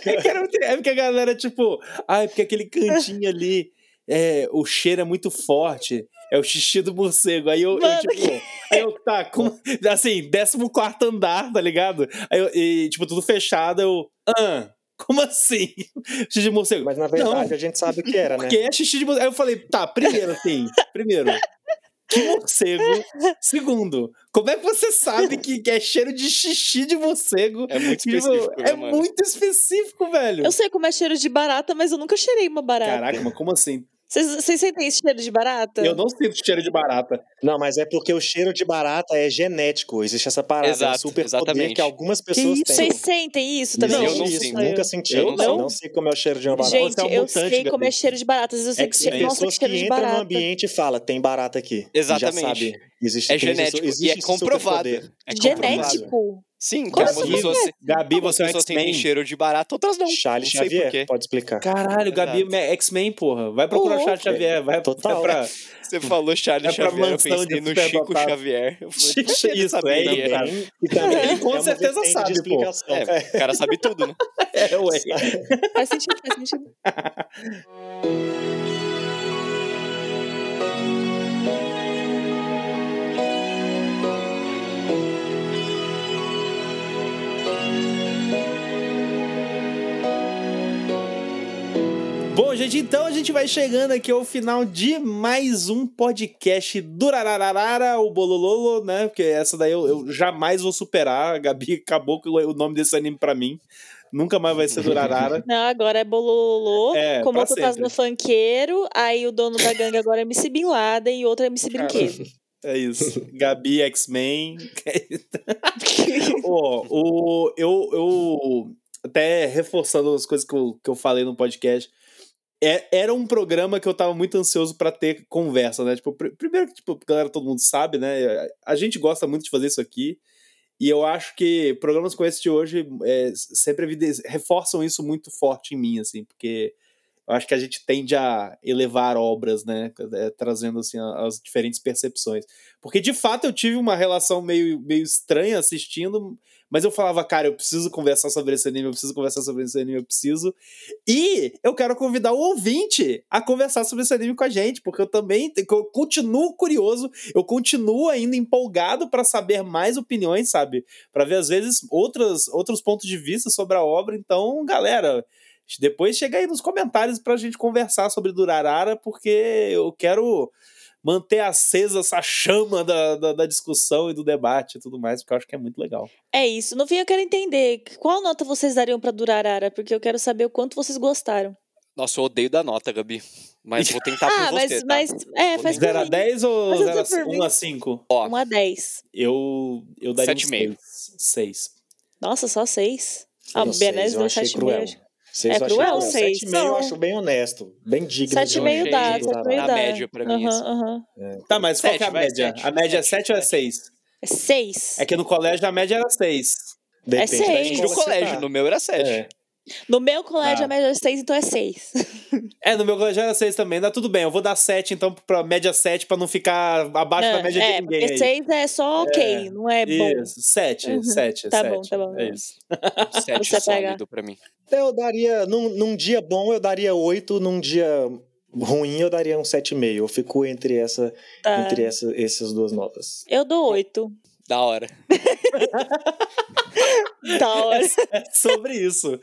é, que era muito- é porque a galera, tipo, ai, porque aquele cantinho ali, é, o cheiro é muito forte. É o xixi do morcego. Aí eu, eu, Mano, tipo, aí eu, tá, como, assim, 14 andar, tá ligado? Aí eu, e, tipo, tudo fechado, eu, ah, como assim? Xixi de morcego. Mas na verdade Não. a gente sabe o que era, né? Porque é xixi de morcego. Aí eu falei, tá, primeiro, assim, primeiro, que morcego? Segundo, como é que você sabe que, é cheiro de xixi de morcego? É muito Tipo, específico, né, é mano? muito específico, velho. Eu sei como é cheiro de barata, mas eu nunca cheirei uma barata. Caraca, mas como assim? Vocês sentem esse cheiro de barata? Eu não sinto cheiro de barata. Não, mas é porque o cheiro de barata é genético. Existe essa parada, é um Exato, super poder exatamente. que algumas Que pessoas isso? têm. Vocês sentem isso também? Não, eu não isso, sinto. Nunca senti. Eu não. não. sei como é o cheiro de uma barata. Gente, é um eu mutante, sei como é cheiro de barata. Às vezes eu sei que X-Men. cheiro, nossa, que que cheiro de entram no barata. ambiente e falam, tem barata aqui. Exatamente. Já sabe. Existe, É genético existe e é comprovado. É comprovado. Genético? Sim, Como assim? algumas pessoas, Gabi, algumas você é pessoas sentem X-Men. cheiro de barata, outras não. Charles não Xavier, pode explicar. Caralho, Gabi Exato. é X-Men, porra. Vai procurar. Charles Xavier. Vai, Total. pra... Você falou Charles É Xavier, eu pensei no Chico superdotado. Xavier. Falei, "Por que ele Isso, sabia?" é, Também- cara. e também *laughs* Ele com é uma certeza sabe, pô. É, o cara sabe tudo, né? *laughs* É, ué. Faz sentido, faz sentido. *laughs* Bom, gente, então a gente vai chegando aqui ao final de mais um podcast do Rararara, o Bolololo, né? Porque essa daí eu, eu jamais vou superar. A Gabi acabou com o nome desse anime pra mim. Nunca mais vai ser do Rarara. *laughs* Não, agora é bololô, É, como caso sempre. no funkeiro, aí o dono da gangue agora é MC Bin Laden e outro é MC Brinquedo. *laughs* É isso. Gabi, X-Men. *laughs* Ó, o, eu, eu. Até reforçando as coisas que eu, que eu falei no podcast. É- era um programa que eu tava muito ansioso pra ter conversa, né? Tipo, pr- primeiro que, tipo, galera, todo mundo sabe, né? A gente gosta muito de fazer isso aqui. E eu acho que programas como esse de hoje é, sempre reforçam isso muito forte em mim, assim, porque eu acho que a gente tende a elevar obras, né? é, trazendo, assim, as diferentes percepções. Porque, de fato, eu tive uma relação meio, meio estranha assistindo, mas eu falava, cara, eu preciso conversar sobre esse anime, eu preciso conversar sobre esse anime, eu preciso. E eu quero convidar o ouvinte a conversar sobre esse anime com a gente, porque eu também eu continuo curioso, eu continuo ainda empolgado para saber mais opiniões, sabe? Para ver às vezes outras, outros pontos de vista sobre a obra. Então, galera, depois chega aí nos comentários pra gente conversar sobre Durarara, porque eu quero manter acesa essa chama da, da, da discussão e do debate e tudo mais, porque eu acho que é muito legal. É isso. No fim, eu quero entender qual nota vocês dariam pra Durarara, porque eu quero saber o quanto vocês gostaram. Nossa, eu odeio dar nota, Gabi. Mas vou tentar por *laughs* Ah, mas, você, tá? mas é, faz por 0 a mim. 10 ou Mas 0 essa a, por mim. 1 a 5? Ó, 1 a 10. Eu, eu daria Sete um e meio. 6. Nossa, só 6. Ah, o seis, Benés eu deu achei 7,5. Seis É cruel, seis. Sete meio eu acho bem honesto. Bem digno. de 7,5 achei dá, que 7,5 na dá. média pra mim, Aham, assim. aham. Tá, mas qual Sete, que é a média? sete. A média é Sete, 7 ou é sete. 6? É 6. É que no colégio a média era 6. Depende da seis. Depende do você colégio, tá. no meu era 7. É. No meu colégio Ah. a média é 6, então é 6. É, no meu colégio era 6 também. Dá tudo bem. Eu vou dar 7, então, pra média 7, pra não ficar abaixo da média é, de ninguém. porque aí. 6 é só ok, não é bom. Isso, 7, Uhum. 7, Tá 7. bom, tá bom. É isso. *laughs* 7 Você sólido pra mim. Eu daria, num, num dia bom eu daria 8, num dia ruim eu daria um 7,5. Eu fico entre, essa, Tá. entre essa, essas duas notas. Eu dou 8. Da hora. *laughs* Da hora. É sobre isso.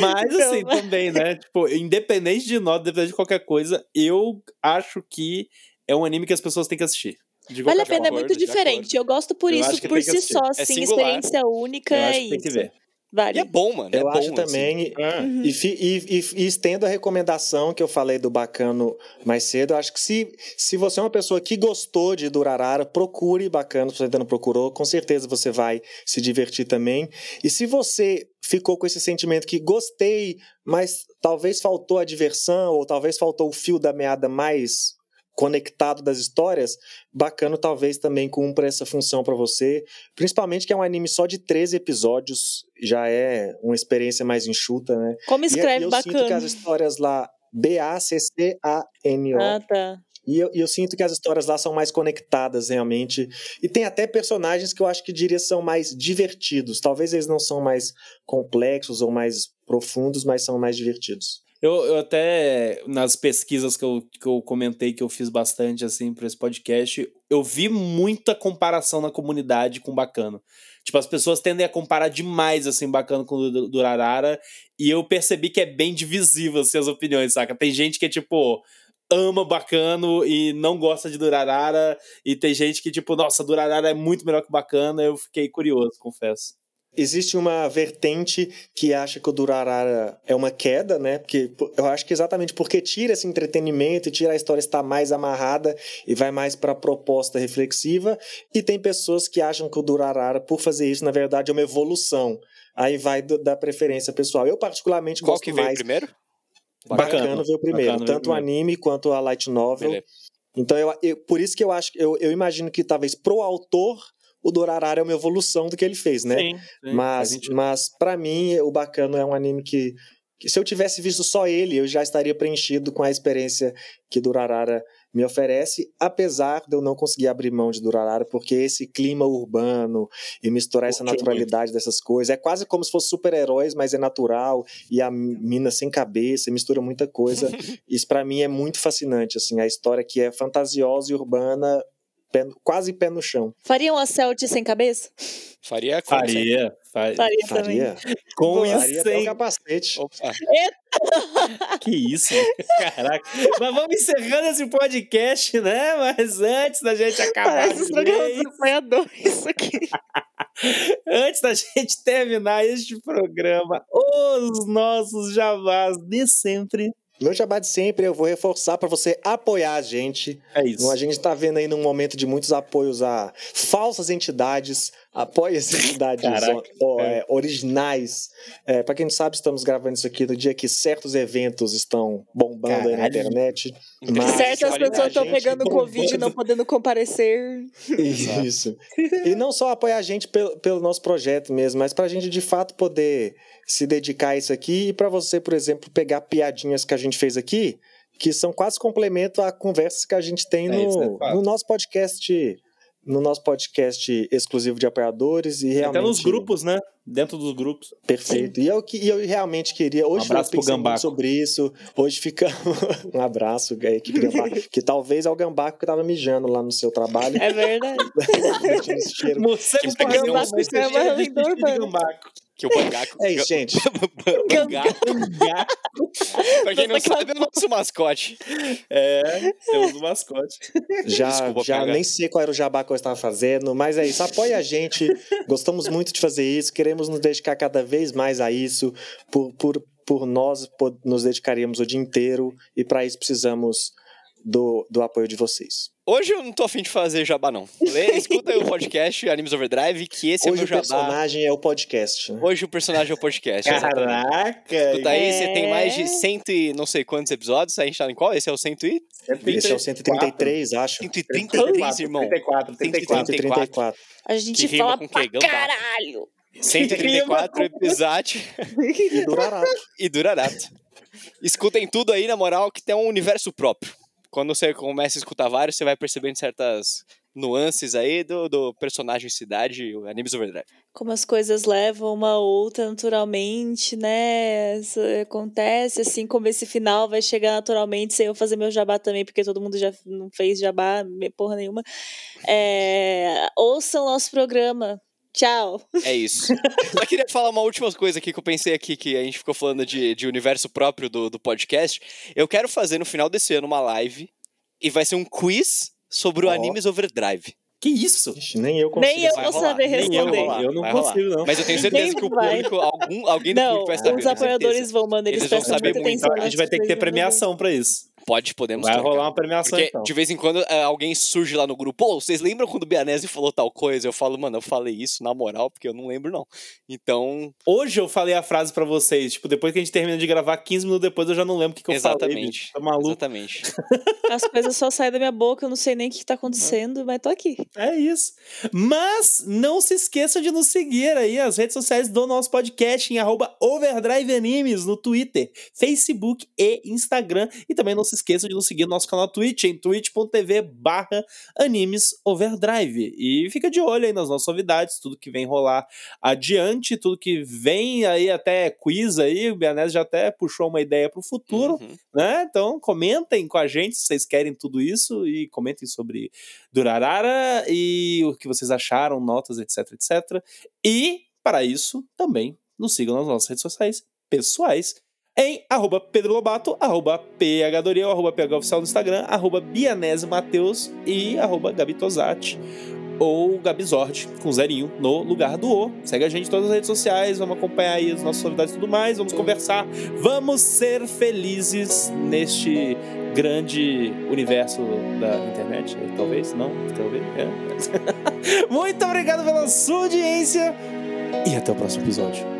Mas, Não, assim, mas- também, né? Tipo, independente de nota, independente de qualquer coisa, eu acho que é um anime que as pessoas têm que assistir. De Vale a pena, é forma. muito de diferente. Eu gosto por Eu isso, por si só, É assim, singular. experiência única, Eu é acho que tem que isso. ver. Vale. E é bom, mano. é eu bom, acho assim. também, É. Uhum. e, fi- e, e, e estendo a recomendação que eu falei do Bacano mais cedo, eu acho que se, se você é uma pessoa que gostou de Durarara, procure Bacano, se você ainda não procurou, com certeza você vai se divertir também. E se você ficou com esse sentimento que gostei, mas talvez faltou a diversão, ou talvez faltou o fio da meada mais conectado das histórias, Bacano talvez também cumpra essa função pra você, principalmente que é um anime só de 13 episódios, já é uma experiência mais enxuta, né? Como escreve e eu sinto que bacana. as histórias lá B-A-C-C-A-N-O. Ah, tá. E eu, e eu sinto que as histórias lá são mais conectadas realmente. E tem até personagens que eu acho que diria são mais divertidos. Talvez eles não são mais complexos ou mais profundos, mas são mais divertidos. Eu, eu até, nas pesquisas que eu, que eu comentei, que eu fiz bastante, assim, pra esse podcast, eu vi muita comparação na comunidade com Bacano. Tipo, as pessoas tendem a comparar demais, assim, Bacano com o Du- Durarara, e eu percebi que é bem divisível, assim, as opiniões, saca? Tem gente que, tipo, ama Bacano e não gosta de Durarara, e tem gente que, tipo, nossa, Durarara é muito melhor que Bacano, eu fiquei curioso, confesso. Existe uma vertente que acha que o Durarara é uma queda, né? Porque eu acho que exatamente porque tira esse entretenimento e tira a história estar mais amarrada e vai mais para a proposta reflexiva. E tem pessoas que acham que o Durarara, por fazer isso, na verdade é uma evolução. Aí vai do- da preferência pessoal. Eu particularmente Qual gosto que veio mais. primeiro? Bacana, Bacano. veio primeiro, Bacano veio tanto o anime quanto a light novel. Beleza. Então, eu, eu- por isso que eu acho, eu, eu imagino que talvez pro autor o Durarara é uma evolução do que ele fez, né? Sim, sim, Mas, sentido. mas para mim, o Bacano é um anime que, que, se eu tivesse visto só ele, eu já estaria preenchido com a experiência que Durarara me oferece, apesar de eu não conseguir abrir mão de Durarara, porque esse clima urbano e misturar essa naturalidade dessas coisas, é quase como se fosse super-heróis, mas é natural, e a mina sem cabeça, mistura muita coisa. *laughs* Isso para mim é muito fascinante, assim, a história que é fantasiosa e urbana, pé- quase pé no chão. Faria um Acelt sem cabeça? Faria sempre. Faria, faria. Faria, também. Faria, Com e faria sem. capacete. Opa. Que isso, caraca. Mas vamos encerrando esse podcast, né? Mas antes da gente acabar. Parece do apoiador, isso aqui. *laughs* antes da gente terminar este programa, os nossos jabás de sempre. Meu jabá de sempre, eu vou reforçar para você apoiar a gente. É isso. A gente está vendo aí num momento de muitos apoios a falsas entidades. Apoie as *laughs* entidades ó, é. é, originais. É, para quem não sabe, estamos gravando isso aqui no dia que certos eventos estão bombando aí na Caralho. internet. Mas Certas pessoas estão pegando bombando. Covid e não podendo comparecer. Isso. E não só apoiar a gente pelo, pelo nosso projeto mesmo, mas para a gente de fato poder se dedicar a isso aqui e para você, por exemplo, pegar piadinhas que a gente fez aqui, que são quase complemento a conversas que a gente tem É, no, isso é fato. no nosso podcast. No nosso podcast exclusivo de apoiadores e realmente. Até nos grupos, né? Dentro dos grupos. Perfeito. E eu, que- e eu realmente queria. Hoje Um abraço eu pro pensei muito Gambaco. sobre isso. Hoje ficamos. *laughs* um abraço, a equipe Gambaco. que talvez é o Gambaco que tava mijando lá no seu trabalho. É verdade. *laughs* Morcego Que pagando gambaco lenda de urbana. Que o Bangaco. É isso, gente. *laughs* Bangaco. *laughs* Gambaco. *laughs* Pra quem não sabe, é o nosso mascote. É, temos o mascote. Já, Desculpa, já nem sei qual era o jabá que eu estava fazendo, mas é isso. Apoie a gente. Gostamos muito de fazer isso. Queremos nos dedicar cada vez mais a isso. Por, por, por nós po- nos dedicaríamos o dia inteiro e para isso precisamos do, do apoio de vocês. Hoje eu não tô afim de fazer jabá, não. Lê, *laughs* escuta aí o podcast Animes Overdrive, que esse Hoje é o meu jabá. personagem é o podcast. né? Hoje o personagem é o podcast. exatamente. Caraca! Escuta aí, você tem mais É. de cento e não sei quantos episódios. A gente tá em qual? Esse é o cento e... Esse é o 133, acho. 133, irmão. 34, 34. 134. A gente Que fala com o quê? pra Gambá. caralho. 134 episódios E durará. e durarato. Escutem tudo aí, na moral, que tem um universo próprio. Quando você começa a escutar vários, você vai percebendo certas nuances aí do, do personagem cidade, o Animes Overdrive. Como as coisas levam uma a outra naturalmente, né? Isso acontece, assim como esse final vai chegar naturalmente sem eu fazer meu jabá também, porque todo mundo já não fez jabá, porra nenhuma. É, ouçam nosso programa. Tchau. É isso. Só queria falar uma última coisa aqui que eu pensei aqui, que a gente ficou falando de, de universo próprio do, do podcast. Eu quero fazer no final desse ano uma live e vai ser um quiz sobre o. Animes Overdrive. Que isso? Ixi, nem eu consigo. Nem eu vou saber nem eu responder. Eu não vai rolar. consigo, não. Mas eu tenho certeza Nem que o vai. público, algum, alguém do Não, público vai saber. os apoiadores vão, mano. Eles, Eles vão saber muito. Então, a gente vai ter que ter premiação pra isso. Pode, podemos Vai trocar. rolar uma premiação, Porque então. de vez em quando é, alguém surge lá no grupo, pô, vocês lembram quando o Bianese falou tal coisa? Eu falo, mano, eu falei isso na moral, porque eu não lembro, não. Então, Hoje eu falei a frase pra vocês, tipo, depois que a gente termina de gravar, 15 minutos depois eu já não lembro o que, que eu falei. exatamente. bicho. Tá maluco? Exatamente. *laughs* As coisas só saem da minha boca, eu não sei nem o que tá acontecendo, mas tô aqui. É isso. Mas não se esqueçam de nos seguir aí as redes sociais do nosso podcast em arroba Overdrive Animes no Twitter, Facebook e Instagram. E também não se esqueçam de nos seguir no nosso canal Twitch em twitch.tv barra Animes Overdrive. E fica de olho aí nas nossas novidades, tudo que vem rolar adiante, tudo que vem aí até quiz aí, o Bianese já até puxou uma ideia pro futuro Uhum. né? Então comentem com a gente se vocês querem tudo isso e comentem sobre Durarara e o que vocês acharam, notas, etc, etc. E, para isso, também nos sigam nas nossas redes sociais pessoais em arroba Pedro Lobato, arroba PHDoriel, arroba PHOficial no Instagram, arroba Bianese Mateus e arroba Gabi Tosati ou Gabizord, com zerinho no lugar do O. Segue a gente em todas as redes sociais, vamos acompanhar aí as nossas novidades e tudo mais, vamos conversar, vamos ser felizes neste grande universo da internet, eh, talvez, não, talvez, é. *laughs* Muito obrigado pela sua audiência e até o próximo episódio.